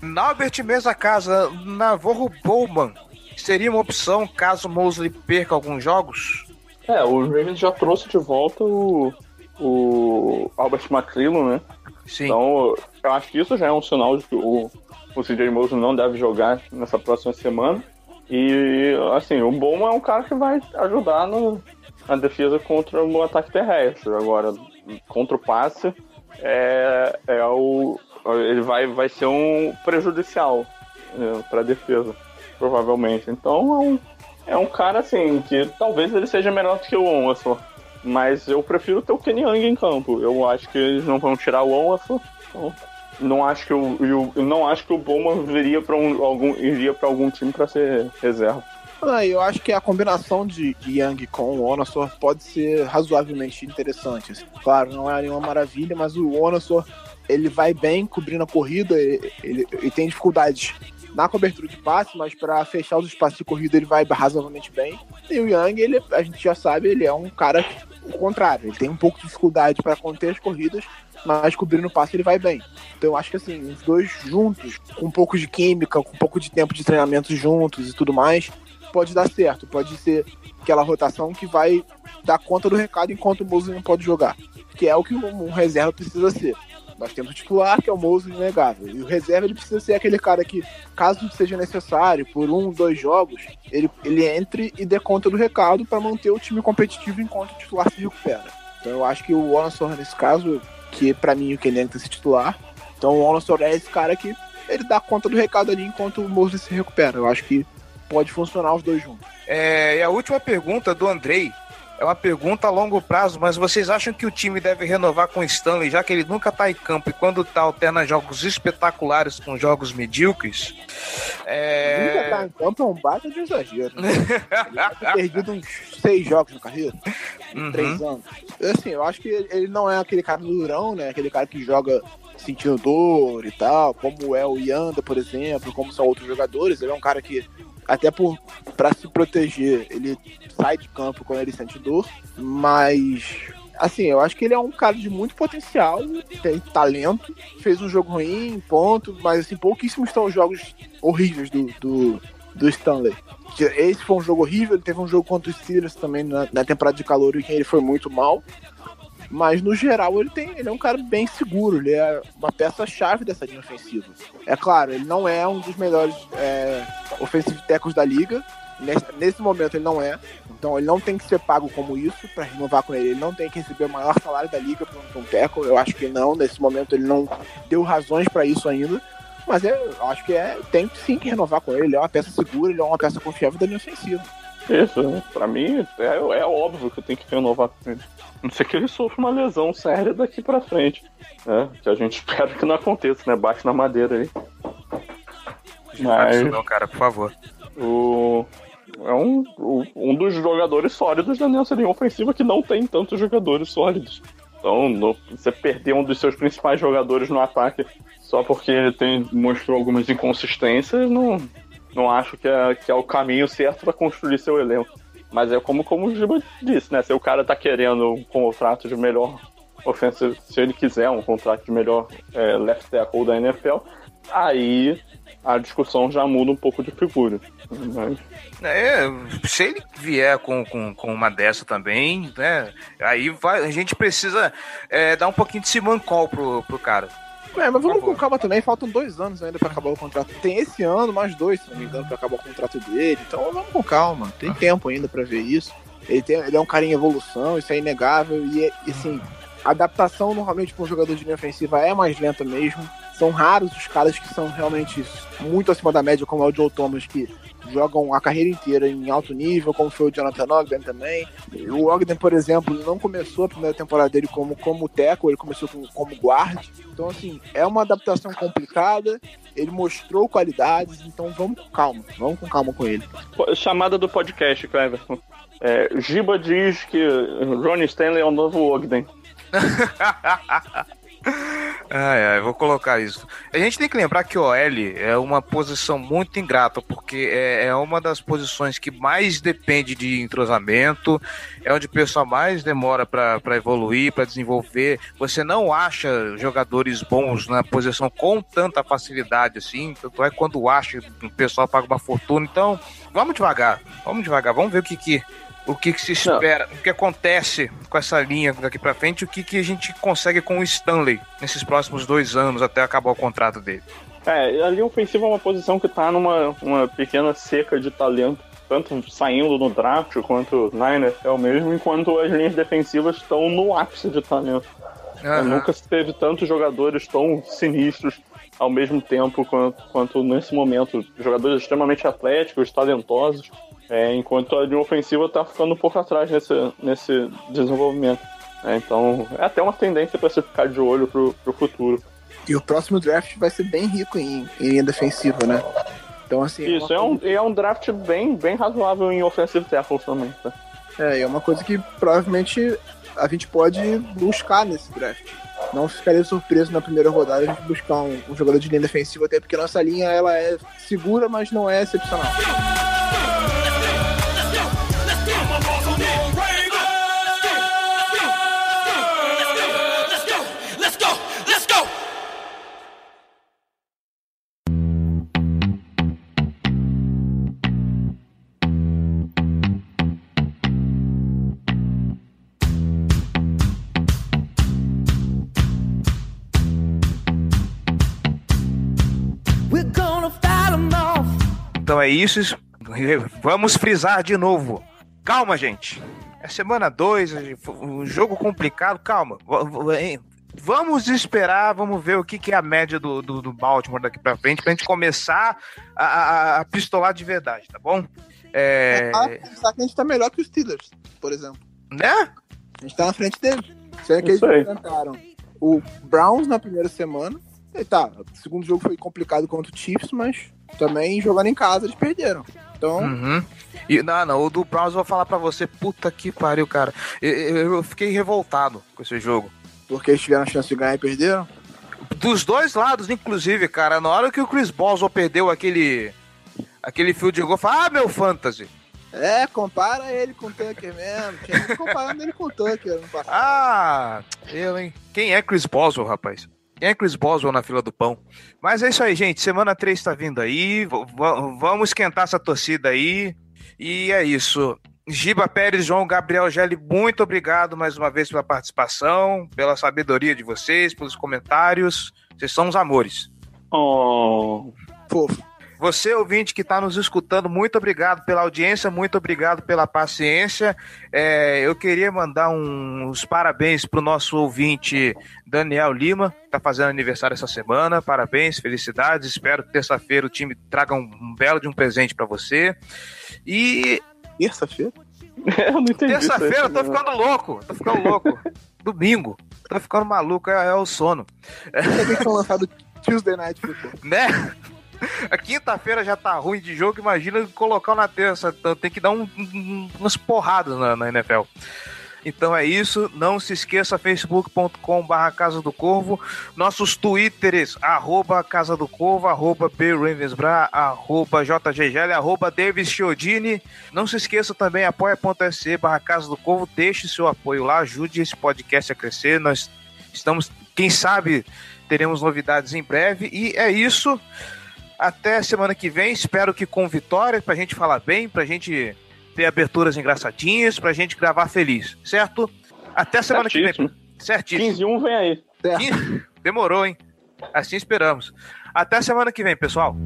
[SPEAKER 3] Norbert Mesa Casa, Navarro Bowman. Seria uma opção caso Mosley perca alguns jogos?
[SPEAKER 5] É, o Ravens já trouxe de volta o, o Albert McClellan, né?
[SPEAKER 3] Sim.
[SPEAKER 5] Então, eu acho que isso já é um sinal de que o, o CJ Mosley não deve jogar nessa próxima semana. E, assim, o Bowman é um cara que vai ajudar no, na defesa contra o ataque terrestre. Agora, contra o passe, é, é o, ele vai, vai ser um prejudicial né, para a defesa, provavelmente. Então, é um, é um cara, assim, que talvez ele seja melhor do que o Onwasson. Mas eu prefiro ter o Kenny Young em campo. Eu acho que eles não vão tirar o Onwasson. Então, não acho que o, não acho que o Bowman viria para um, algum, iria para algum time para ser reserva.
[SPEAKER 4] Ah, eu acho que a combinação de, Young com o Onassor pode ser razoavelmente interessante. Claro, não é nenhuma maravilha, mas o Onassor ele vai bem cobrindo a corrida, ele, ele, ele tem dificuldades na cobertura de passe, mas para fechar os espaços de corrida ele vai razoavelmente bem. E o Young, ele, a gente já sabe, ele é um cara o contrário, ele tem um pouco de dificuldade para conter as corridas, mas cobrindo o passe ele vai bem. Então eu acho que assim, os dois juntos, com um pouco de química, com um pouco de tempo de treinamento juntos e tudo mais, pode dar certo. Pode ser aquela rotação que vai dar conta do recado enquanto o Mosley não pode jogar. Que é o que um reserva precisa ser. Nós temos o titular, que é o Mosley inegável. E o reserva ele precisa ser aquele cara que, caso seja necessário, por um, dois jogos, ele, ele entre e dê conta do recado para manter o time competitivo enquanto o titular se recupera. Então eu acho que o Warren nesse caso, que pra mim o Kenyan tem que ser titular. Então o Alonso é esse cara que ele dá conta do recado ali enquanto o Moses se recupera. Eu acho que pode funcionar os dois juntos.
[SPEAKER 3] É, e a última pergunta do Andrei é uma pergunta a longo prazo, mas vocês acham que o time deve renovar com o Stanley, já que ele nunca tá em campo e quando tá alterna jogos espetaculares com jogos medíocres? É...
[SPEAKER 4] Nunca tá em campo é um baita de exagero. Né? ele ter perdido uns seis jogos na carreira,
[SPEAKER 3] Uhum.
[SPEAKER 4] três anos. Assim, eu acho que ele não é aquele cara durão, né? Aquele cara que joga sentindo dor e tal, como é o Yanda, por exemplo, como são outros jogadores. Ele é um cara que, até por para se proteger, ele sai de campo quando ele sente dor, mas assim, eu acho que ele é um cara de muito potencial, tem talento, fez um jogo ruim, ponto, mas assim, pouquíssimos são os jogos horríveis do, do, do Stanley. Esse foi um jogo horrível, ele teve um jogo contra os Steelers também na, na temporada de calor em que ele foi muito mal. Mas no geral ele tem, ele é um cara bem seguro, ele é uma peça-chave dessa linha ofensiva. É claro, ele não é um dos melhores é, offensive tackles da liga. Nesse, nesse momento ele não é. Então ele não tem que ser pago como isso para renovar com ele. Ele não tem que receber o maior salário da liga para um, um tackle. Eu acho que não. Nesse momento ele não deu razões para isso ainda. Mas é, eu acho que é, tem sim que renovar com ele. Ele é uma peça segura, ele é uma peça confiável da linha ofensiva.
[SPEAKER 5] Isso, pra mim é, é óbvio que eu tenho que renovar com ele. Não ser que ele sofra uma lesão séria daqui pra frente. Né? Que a gente espera que não aconteça, né? Bate na madeira aí.
[SPEAKER 3] Mas... Não, cara, por favor.
[SPEAKER 5] O... É um, um dos jogadores sólidos da nossa linha ofensiva que não tem tantos jogadores sólidos. Então, no, você perder um dos seus principais jogadores no ataque só porque ele tem, mostrou algumas inconsistências, não, não acho que é, que é o caminho certo para construir seu elenco. Mas é como, como o Giba disse, né? Se o cara tá querendo um contrato de melhor ofensivo, se ele quiser um contrato de melhor é, left tackle da NFL, aí a discussão já muda um pouco de figura. Mas...
[SPEAKER 3] É, se ele vier com, com, com, uma dessa também, né? Aí vai, a gente precisa é, dar um pouquinho de simancol pro, pro cara.
[SPEAKER 4] É, mas vamos com calma também, faltam dois anos ainda pra acabar o contrato. Tem esse ano, mais dois, se não me engano, pra acabar o contrato dele. Então vamos com calma, tem tempo ainda pra ver isso. Ele, tem, ele é um cara em evolução, isso é inegável. E, e assim, a adaptação normalmente para um jogador de linha ofensiva é mais lenta mesmo. São raros os caras que são realmente muito acima da média, como é o Joe Thomas, que jogam a carreira inteira em alto nível, como foi o Jonathan Ogden também. O Ogden, por exemplo, não começou a primeira temporada dele como, como teco, ele começou como, como guard. Então, assim, é uma adaptação complicada. Ele mostrou qualidades, então vamos com calma. Vamos com calma com ele.
[SPEAKER 5] Chamada do podcast, Cleverton. É, Giba diz que Ronnie Stanley é o novo Ogden.
[SPEAKER 3] Ai, ai, vou colocar isso. A gente tem que lembrar que o OL é uma posição muito ingrata, porque é, é uma das posições que mais depende de entrosamento, é onde o pessoal mais demora para evoluir, para desenvolver. Você não acha jogadores bons na posição com tanta facilidade assim, tanto é quando acha, o pessoal paga uma fortuna. Então, vamos devagar, vamos devagar, vamos ver o que que o que, que, se espera, Não. o que acontece com essa linha daqui para frente, o que, que a gente consegue com o Stanley nesses próximos dois anos até acabar o contrato dele.
[SPEAKER 5] É, a linha ofensiva é uma posição que tá numa uma pequena seca de talento, tanto saindo no draft quanto na NFL mesmo, enquanto as linhas defensivas estão no ápice de talento. Uhum. Nunca se teve tantos jogadores tão sinistros ao mesmo tempo quanto, quanto nesse momento. Jogadores extremamente atléticos, talentosos, é, enquanto a linha ofensiva está ficando um pouco atrás nesse, nesse desenvolvimento. É, então, é até uma tendência para você ficar de olho pro, pro futuro.
[SPEAKER 4] E o próximo draft vai ser bem rico em, em linha defensiva, né? Então, assim.
[SPEAKER 5] Isso, é, um, é um draft bem, bem razoável em offensive tackles também, tá?
[SPEAKER 4] É, é uma coisa que provavelmente a gente pode buscar nesse draft. Não ficaria surpreso na primeira rodada a gente buscar um, um jogador de linha defensiva, até porque nossa linha ela é segura, mas não é excepcional.
[SPEAKER 3] É isso. Vamos frisar de novo. Calma, gente. É semana 2, um jogo complicado. Calma. Vamos esperar, vamos ver o que, que é a média do, do, do Baltimore daqui pra frente, pra gente começar a, a, a pistolar de verdade, tá bom? É...
[SPEAKER 7] Ah, pensar que a gente tá melhor que os Steelers, por exemplo.
[SPEAKER 3] Né?
[SPEAKER 7] A gente tá na frente deles. Sendo que eles
[SPEAKER 5] Isso aí.
[SPEAKER 7] enfrentaram o Browns na primeira semana. E tá, o segundo jogo foi complicado contra o Chiefs, mas também jogando em casa eles perderam. Então,
[SPEAKER 3] Uhum. E, não, não, o do Browns eu vou falar pra você, puta que pariu, cara. Eu, eu- eu fiquei revoltado com esse jogo.
[SPEAKER 7] porque eles tiveram a chance de ganhar e perderam.
[SPEAKER 3] Dos dois lados, inclusive, cara, na hora que o Chris Boswell perdeu aquele aquele field goal, eu falei, ah, meu fantasy.
[SPEAKER 7] É, compara ele com o Tucker mesmo. Tinha comparando ele com o Tucker no passado.
[SPEAKER 3] Ah, eu, hein? Quem é Chris Boswell, rapaz? Quem é Chris Boswell na fila do pão? Mas é isso aí, gente. Semana 3 tá vindo aí. V- vamos esquentar essa torcida aí. E é isso. Giba Pérez, João Gabriel Gelli, muito obrigado mais uma vez pela participação, pela sabedoria de vocês, pelos comentários. Vocês são os amores.
[SPEAKER 5] Oh,
[SPEAKER 7] Fofo.
[SPEAKER 3] Você, ouvinte que está nos escutando, muito obrigado pela audiência, muito obrigado pela paciência. É, eu queria mandar uns parabéns para o nosso ouvinte Daniel Lima, que está fazendo aniversário essa semana. Parabéns, felicidades. Espero que terça-feira o time traga um, um belo de um presente para você. E
[SPEAKER 7] Terça-feira?
[SPEAKER 5] eu não entendi.
[SPEAKER 3] terça-feira eu tô ficando louco, tô ficando louco. Domingo, tô ficando maluco, é, é o sono.
[SPEAKER 7] Bem que lançado Tuesday Night Football.
[SPEAKER 3] né? A quinta-feira já tá ruim de jogo, imagina colocar na terça. Então Tem que dar um- um- umas porradas na, na NFL. Então é isso, não se esqueça, facebook.com barra Casa do Corvo, nossos twitters, arroba Casa do Corvo, arroba Ravensbra, arroba JGGL, arroba Davis Chiodini. Não se esqueça também, apoia.se barra Casa do Corvo, deixe seu apoio lá, ajude esse podcast a crescer, nós estamos, quem sabe, teremos novidades em breve, e é isso, até semana que vem, espero que com vitória, pra gente falar bem, pra gente ter aberturas engraçadinhas, pra gente gravar feliz, certo? Até semana que
[SPEAKER 5] Certíssimo.
[SPEAKER 3] vem. Certíssimo.
[SPEAKER 5] 15 e 1 vem aí.
[SPEAKER 3] Demorou, hein? Assim esperamos. Até semana que vem, pessoal.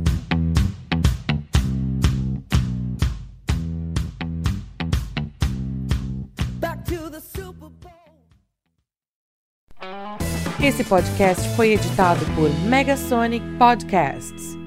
[SPEAKER 9] Esse podcast foi editado por Megasonic Podcasts.